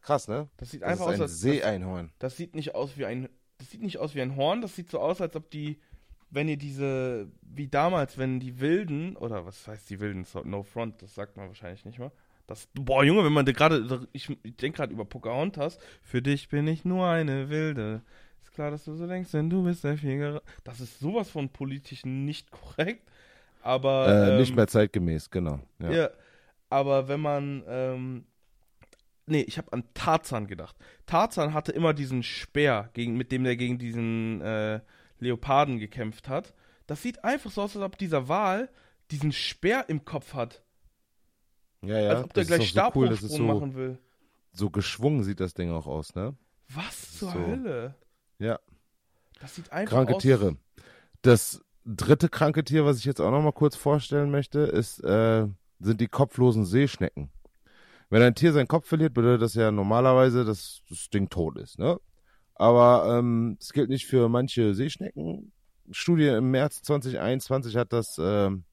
Krass, ne? Das sieht Das einfach ist aus, ein als das, Seeeinhorn. das sieht nicht aus wie ein. Das sieht nicht aus wie ein Horn, das sieht so aus, als ob die, wenn ihr diese, wie damals, wenn die Wilden, oder was heißt die Wilden, no front, das sagt man wahrscheinlich nicht mal. Das, boah, Junge, wenn man gerade, ich, ich denke gerade über Pocahontas, für dich bin ich nur eine Wilde. Klar, dass du so denkst, denn du bist der Flieger. Das ist sowas von politisch nicht korrekt, aber. Äh, nicht ähm, mehr zeitgemäß, genau. Ja. ja. aber wenn man, ähm, nee, ich habe an Tarzan gedacht. Tarzan hatte immer diesen Speer, gegen, mit dem der gegen diesen äh, Leoparden gekämpft hat. Das sieht einfach so aus, als ob dieser Wal diesen Speer im Kopf hat. Ja, ja. als ob der gleich doch so cool, Stabhochsprung so, machen will. so geschwungen sieht das Ding auch aus, ne? Was zur so. Hölle? Ja. Das sieht einfach Kranke aus. Tiere. Das dritte kranke Tier, was ich jetzt auch noch mal kurz vorstellen möchte, ist, äh, sind die kopflosen Seeschnecken. Wenn ein Tier seinen Kopf verliert, bedeutet das ja normalerweise, dass das Ding tot ist, ne? Aber ähm, das gilt nicht für manche Seeschnecken. Studie im März 2021 hat das, ähm,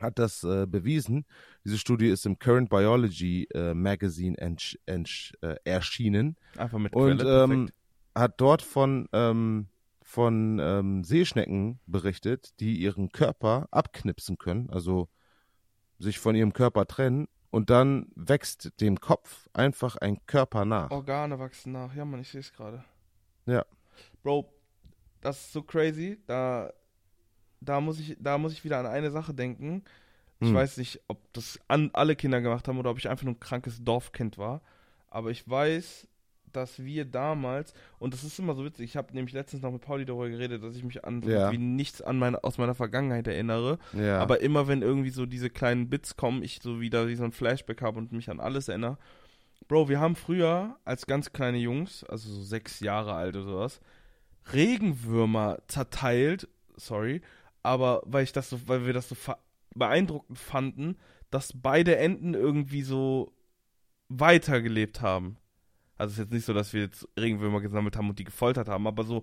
hat das äh, bewiesen. Diese Studie ist im Current Biology äh, Magazine äh, erschienen Einfach mit und Quelle, ähm, perfekt. Hat dort von, ähm, von ähm, Seeschnecken berichtet, die ihren Körper abknipsen können, also sich von ihrem Körper trennen und dann wächst dem Kopf einfach ein Körper nach. Organe wachsen nach. Ja, Mann, ich sehe es gerade. Ja. Bro, das ist so crazy. Da, da, muss ich, da muss ich wieder an eine Sache denken. Ich Hm. weiß nicht, ob das an alle Kinder gemacht haben oder ob ich einfach nur ein krankes Dorfkind war. Aber ich weiß, dass wir damals, und das ist immer so witzig, ich habe nämlich letztens noch mit Pauli darüber geredet, dass ich mich an so Ja. wie nichts an meine, aus meiner Vergangenheit erinnere. Ja. Aber immer wenn irgendwie so diese kleinen Bits kommen, ich so wieder wie so ein Flashback habe und mich an alles erinnere. Bro, wir haben früher als ganz kleine Jungs, also so sechs Jahre alt oder sowas, Regenwürmer zerteilt, sorry, aber weil ich das so, weil wir das so beeindruckend fanden, dass beide Enden irgendwie so weitergelebt haben. Also es ist jetzt nicht so, dass wir jetzt Regenwürmer gesammelt haben und die gefoltert haben, aber so,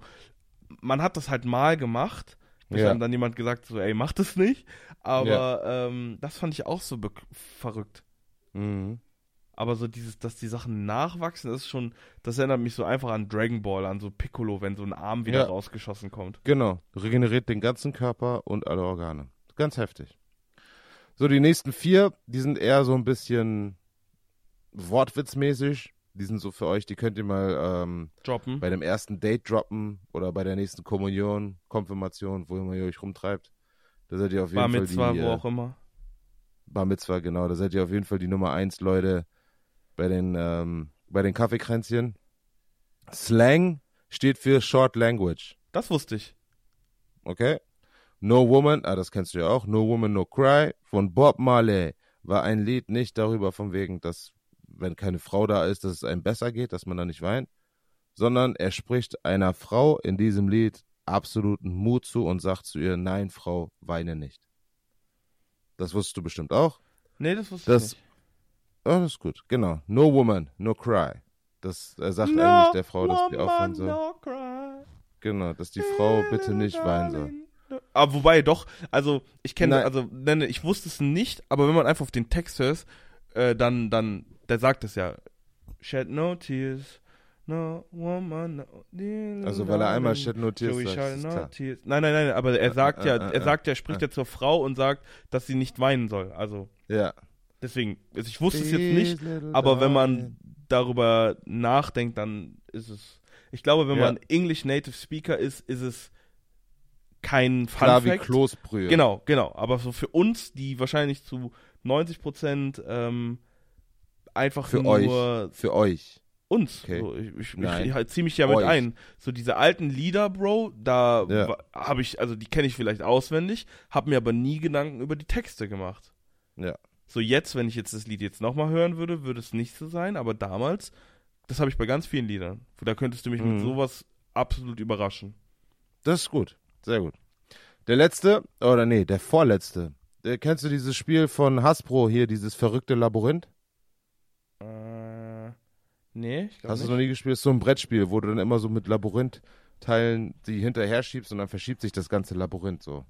man hat das halt mal gemacht. Bis Ja. dann, dann jemand gesagt so, ey, mach das nicht. Aber ähm, das fand ich auch so verrückt. Mhm. Aber so dieses, dass die Sachen nachwachsen, das ist schon, das erinnert mich so einfach an Dragon Ball, an so Piccolo, wenn so ein Arm wieder Ja. rausgeschossen kommt. Genau. Regeneriert den ganzen Körper und alle Organe. Ganz heftig. So, die nächsten vier, die sind eher so ein bisschen wortwitzmäßig. Die sind so für euch, die könnt ihr mal ähm, Droppen. bei dem ersten Date droppen oder bei der nächsten Kommunion, Konfirmation, wo immer ihr euch rumtreibt. Da seid ihr auf jeden Bar Fall Mitzwa, die, wo äh, auch immer. Bar Mitzwa, genau. Da seid ihr auf jeden Fall die Nummer eins, Leute, bei den, ähm, bei den Kaffeekränzchen. Slang steht für Short Language, Das wusste ich. okay? No Woman, ah, das kennst du ja auch. No Woman, No Cry von Bob Marley war ein Lied nicht darüber von wegen, dass, wenn keine Frau da ist, dass es einem besser geht, dass man da nicht weint, sondern er spricht einer Frau in diesem Lied absoluten Mut zu und sagt zu ihr, nein, Frau, weine nicht. Das wusstest du bestimmt auch. Nee, das wusste Das- ich nicht. Oh, das ist gut. Genau. No woman, no cry. Das er sagt eigentlich der Frau, dass die aufhören soll. no cry. Genau, dass die Frau bitte nicht weinen soll. Aber wobei doch, also ich kenne, also nenne, ich wusste es nicht, aber wenn man einfach auf den Text hört, äh, dann, dann, der sagt es ja. Shed no tears, no woman, no Also weil er einmal Shed No Tears Joey sagt, ist no tears. Nein, nein, nein, aber er sagt äh, ja, äh, er äh, sagt ja, spricht ja zur Frau und sagt, dass sie nicht weinen soll. Also Ja. deswegen, also ich wusste es jetzt nicht, aber wenn man darüber nachdenkt, dann ist es. Ich glaube, wenn Ja. man English Native Speaker ist, ist es kein Fun Klar wie Fact. Kloßbrühe. Genau, genau. Aber so für uns, die wahrscheinlich zu 90 Prozent ähm, einfach Für nur euch. Für euch. uns. Okay. So, ich ich, ich, ich ziehe mich ja mit Euch. ein. So diese alten Lieder, Bro, da Ja. habe ich, also die kenne ich vielleicht auswendig, habe mir aber nie Gedanken über die Texte gemacht. Ja. So jetzt, wenn ich jetzt das Lied jetzt nochmal hören würde, würde es nicht so sein, aber damals, das habe ich bei ganz vielen Liedern. Da könntest du mich Mhm. mit sowas absolut überraschen. Das ist gut. Sehr gut. Der letzte, oder nee, der vorletzte. Äh, kennst du dieses Spiel von Hasbro hier, dieses verrückte Labyrinth? Äh, nee, ich glaube Hast du nicht. es noch nie gespielt? ist so ein Brettspiel, wo du dann immer so mit Labyrinth-Teilen die hinterher schiebst und dann verschiebt sich das ganze Labyrinth so.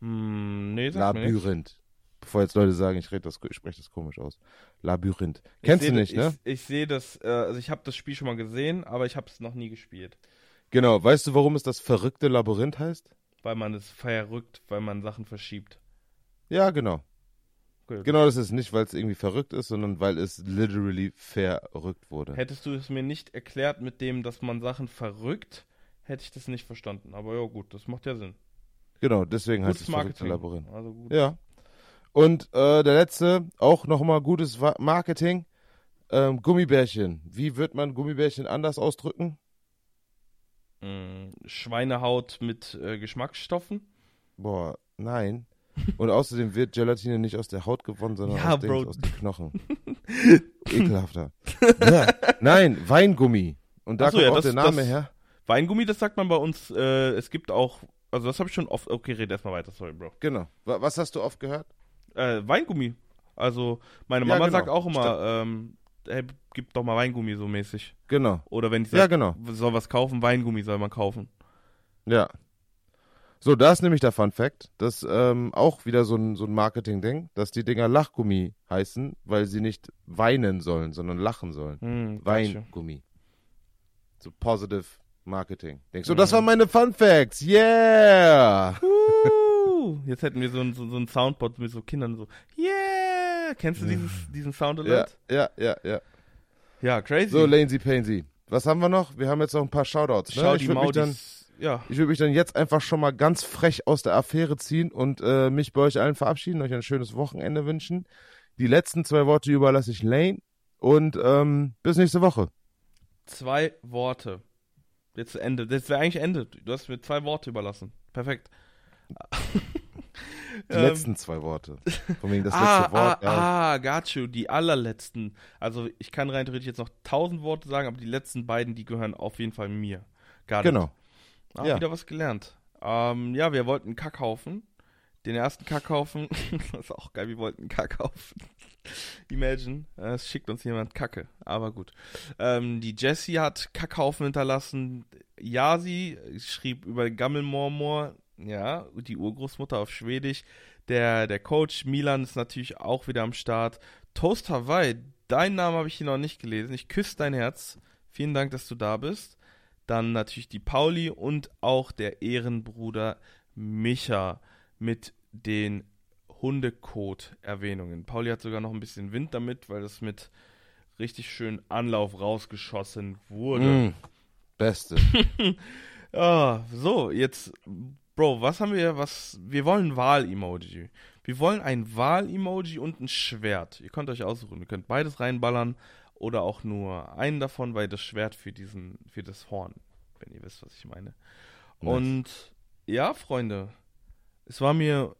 Hm, nee, sag nicht. Labyrinth. Bevor jetzt Leute sagen, ich, das, ich spreche das komisch aus. Labyrinth. Kennst du nicht, ne? Ich, ich sehe das, äh, also ich habe das Spiel schon mal gesehen, aber ich habe es noch nie gespielt. Genau. Weißt du, warum es das verrückte Labyrinth heißt? Weil man es verrückt, weil man Sachen verschiebt. Ja, genau. Gut. Genau das ist nicht, weil es irgendwie verrückt ist, sondern weil es literally verrückt wurde. Hättest du es mir nicht erklärt mit dem, dass man Sachen verrückt, hätte ich das nicht verstanden. Aber ja gut, das macht ja Sinn. Genau, deswegen heißt Gutes es verrückte Marketing. Labyrinth. Also gut. Ja. Und äh, der letzte, auch nochmal gutes Marketing. Ähm, Gummibärchen. Wie wird man Gummibärchen anders ausdrücken? Mm, Schweinehaut mit äh, Geschmacksstoffen. Boah, nein. Und außerdem wird Gelatine nicht aus der Haut gewonnen, sondern Ja, aus, Dings, aus den Knochen. Ekelhafter. ja. Nein, Weingummi. Und da so, kommt ja, auch das- der Name das- her. Weingummi, das sagt man bei uns, äh, es gibt auch, also das habe ich schon oft, okay, red erstmal weiter, sorry, Bro. Genau. Wa- Was hast du oft gehört? Äh, Weingummi. Also, meine Ja, Mama genau. sagt auch immer, ähm, hey, gib doch mal Weingummi so mäßig. Genau. Oder wenn ich Ja, sage, genau. soll was kaufen, Weingummi soll man kaufen. Ja. So, da ist nämlich der Fun Fact. Das ähm, auch wieder so ein, so ein Marketing-Ding, dass die Dinger Lachgummi heißen, weil sie nicht weinen sollen, sondern lachen sollen. Hm. Weingummi. So positive Marketing. Denkst du, das waren meine Fun Facts? Yeah! Uh, jetzt hätten wir so ein, so, so ein Soundboard mit so Kindern so, yeah! Kennst du dieses, diesen Sound Ja, Alert? ja, ja, ja. Ja, crazy. So, Lazy Painsy. Was haben wir noch? Wir haben jetzt noch ein paar Shoutouts. Ne? Schau die Maudis. Ja. ich würd mich dann jetzt einfach schon mal ganz frech aus der Affäre ziehen und äh, mich bei euch allen verabschieden, euch ein schönes Wochenende wünschen. Die letzten zwei Worte überlasse ich Lane und ähm, bis nächste Woche. zwei Worte. Jetzt Ende. Das wäre eigentlich Ende. Du hast mir zwei Worte überlassen. Perfekt. Die ähm, letzten zwei Worte. Von wegen das ah, letzte Wort. Ah, ja. ah, got you. Die allerletzten. Also ich kann rein theoretisch jetzt noch tausend Worte sagen, aber die letzten beiden, die gehören auf jeden Fall mir. Got genau. Auch ja. wieder was gelernt. Ähm, ja, wir wollten Kackhaufen. Den ersten Kackhaufen. das ist auch geil, wir wollten Kackhaufen. Imagine, es schickt uns jemand Kacke, aber gut. Ähm, die Jessie hat Kackhaufen hinterlassen. Yasi schrieb über Gammelmormor, ja, die Urgroßmutter auf Schwedisch. Der, der Coach Milan ist natürlich auch wieder am Start. Toast Hawaii, deinen Namen habe ich hier noch nicht gelesen. Ich küsse dein Herz. Vielen Dank, dass du da bist. Dann natürlich die Pauli und auch der Ehrenbruder Micha mit den Hundekot-Erwähnungen. Pauli hat sogar noch ein bisschen Wind damit, weil das mit richtig schön Anlauf rausgeschossen wurde. Mm, beste. ah, so, jetzt, Bro, was haben wir, was, wir wollen Wahl-Emoji. Wir wollen ein Wahl-Emoji und ein Schwert. Ihr könnt euch aussuchen, ihr könnt beides reinballern oder auch nur einen davon, weil das Schwert für diesen, für das Horn, wenn ihr wisst, was ich meine. Nice. Und ja, Freunde, es war mir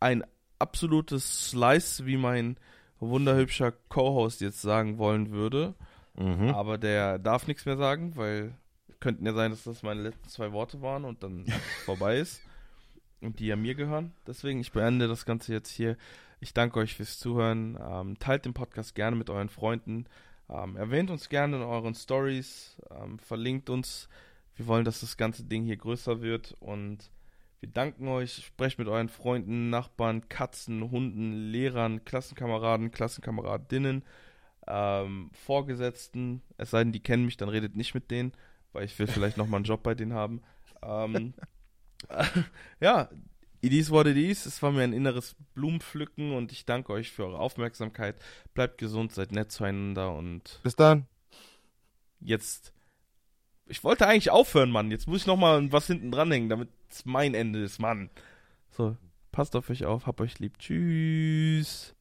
ein absolutes Slice, wie mein wunderhübscher Co-Host jetzt sagen wollen würde. Mhm. Aber der darf nichts mehr sagen, weil könnten ja sein, dass das meine letzten zwei Worte waren und dann vorbei ist. Und die ja mir gehören. Deswegen, ich beende das Ganze jetzt hier. Ich danke euch fürs Zuhören. Ähm, teilt den Podcast gerne mit euren Freunden. Ähm, erwähnt uns gerne in euren Stories. Ähm, verlinkt uns. Wir wollen, dass das ganze Ding hier größer wird. Und wir danken euch. Sprecht mit euren Freunden, Nachbarn, Katzen, Hunden, Lehrern, Klassenkameraden, Klassenkameradinnen, ähm, Vorgesetzten. Es sei denn, die kennen mich, dann redet nicht mit denen, weil ich will vielleicht nochmal einen Job bei denen haben. Ähm, ja, it is what it is. Es war mir ein inneres Blumenpflücken und ich danke euch für eure Aufmerksamkeit. Bleibt gesund, seid nett zueinander und. Bis dann. Jetzt. Ich wollte eigentlich aufhören, Mann. Jetzt muss ich nochmal was hinten dranhängen, damit es mein Ende ist, Mann. So, passt auf euch auf, hab euch lieb. Tschüss.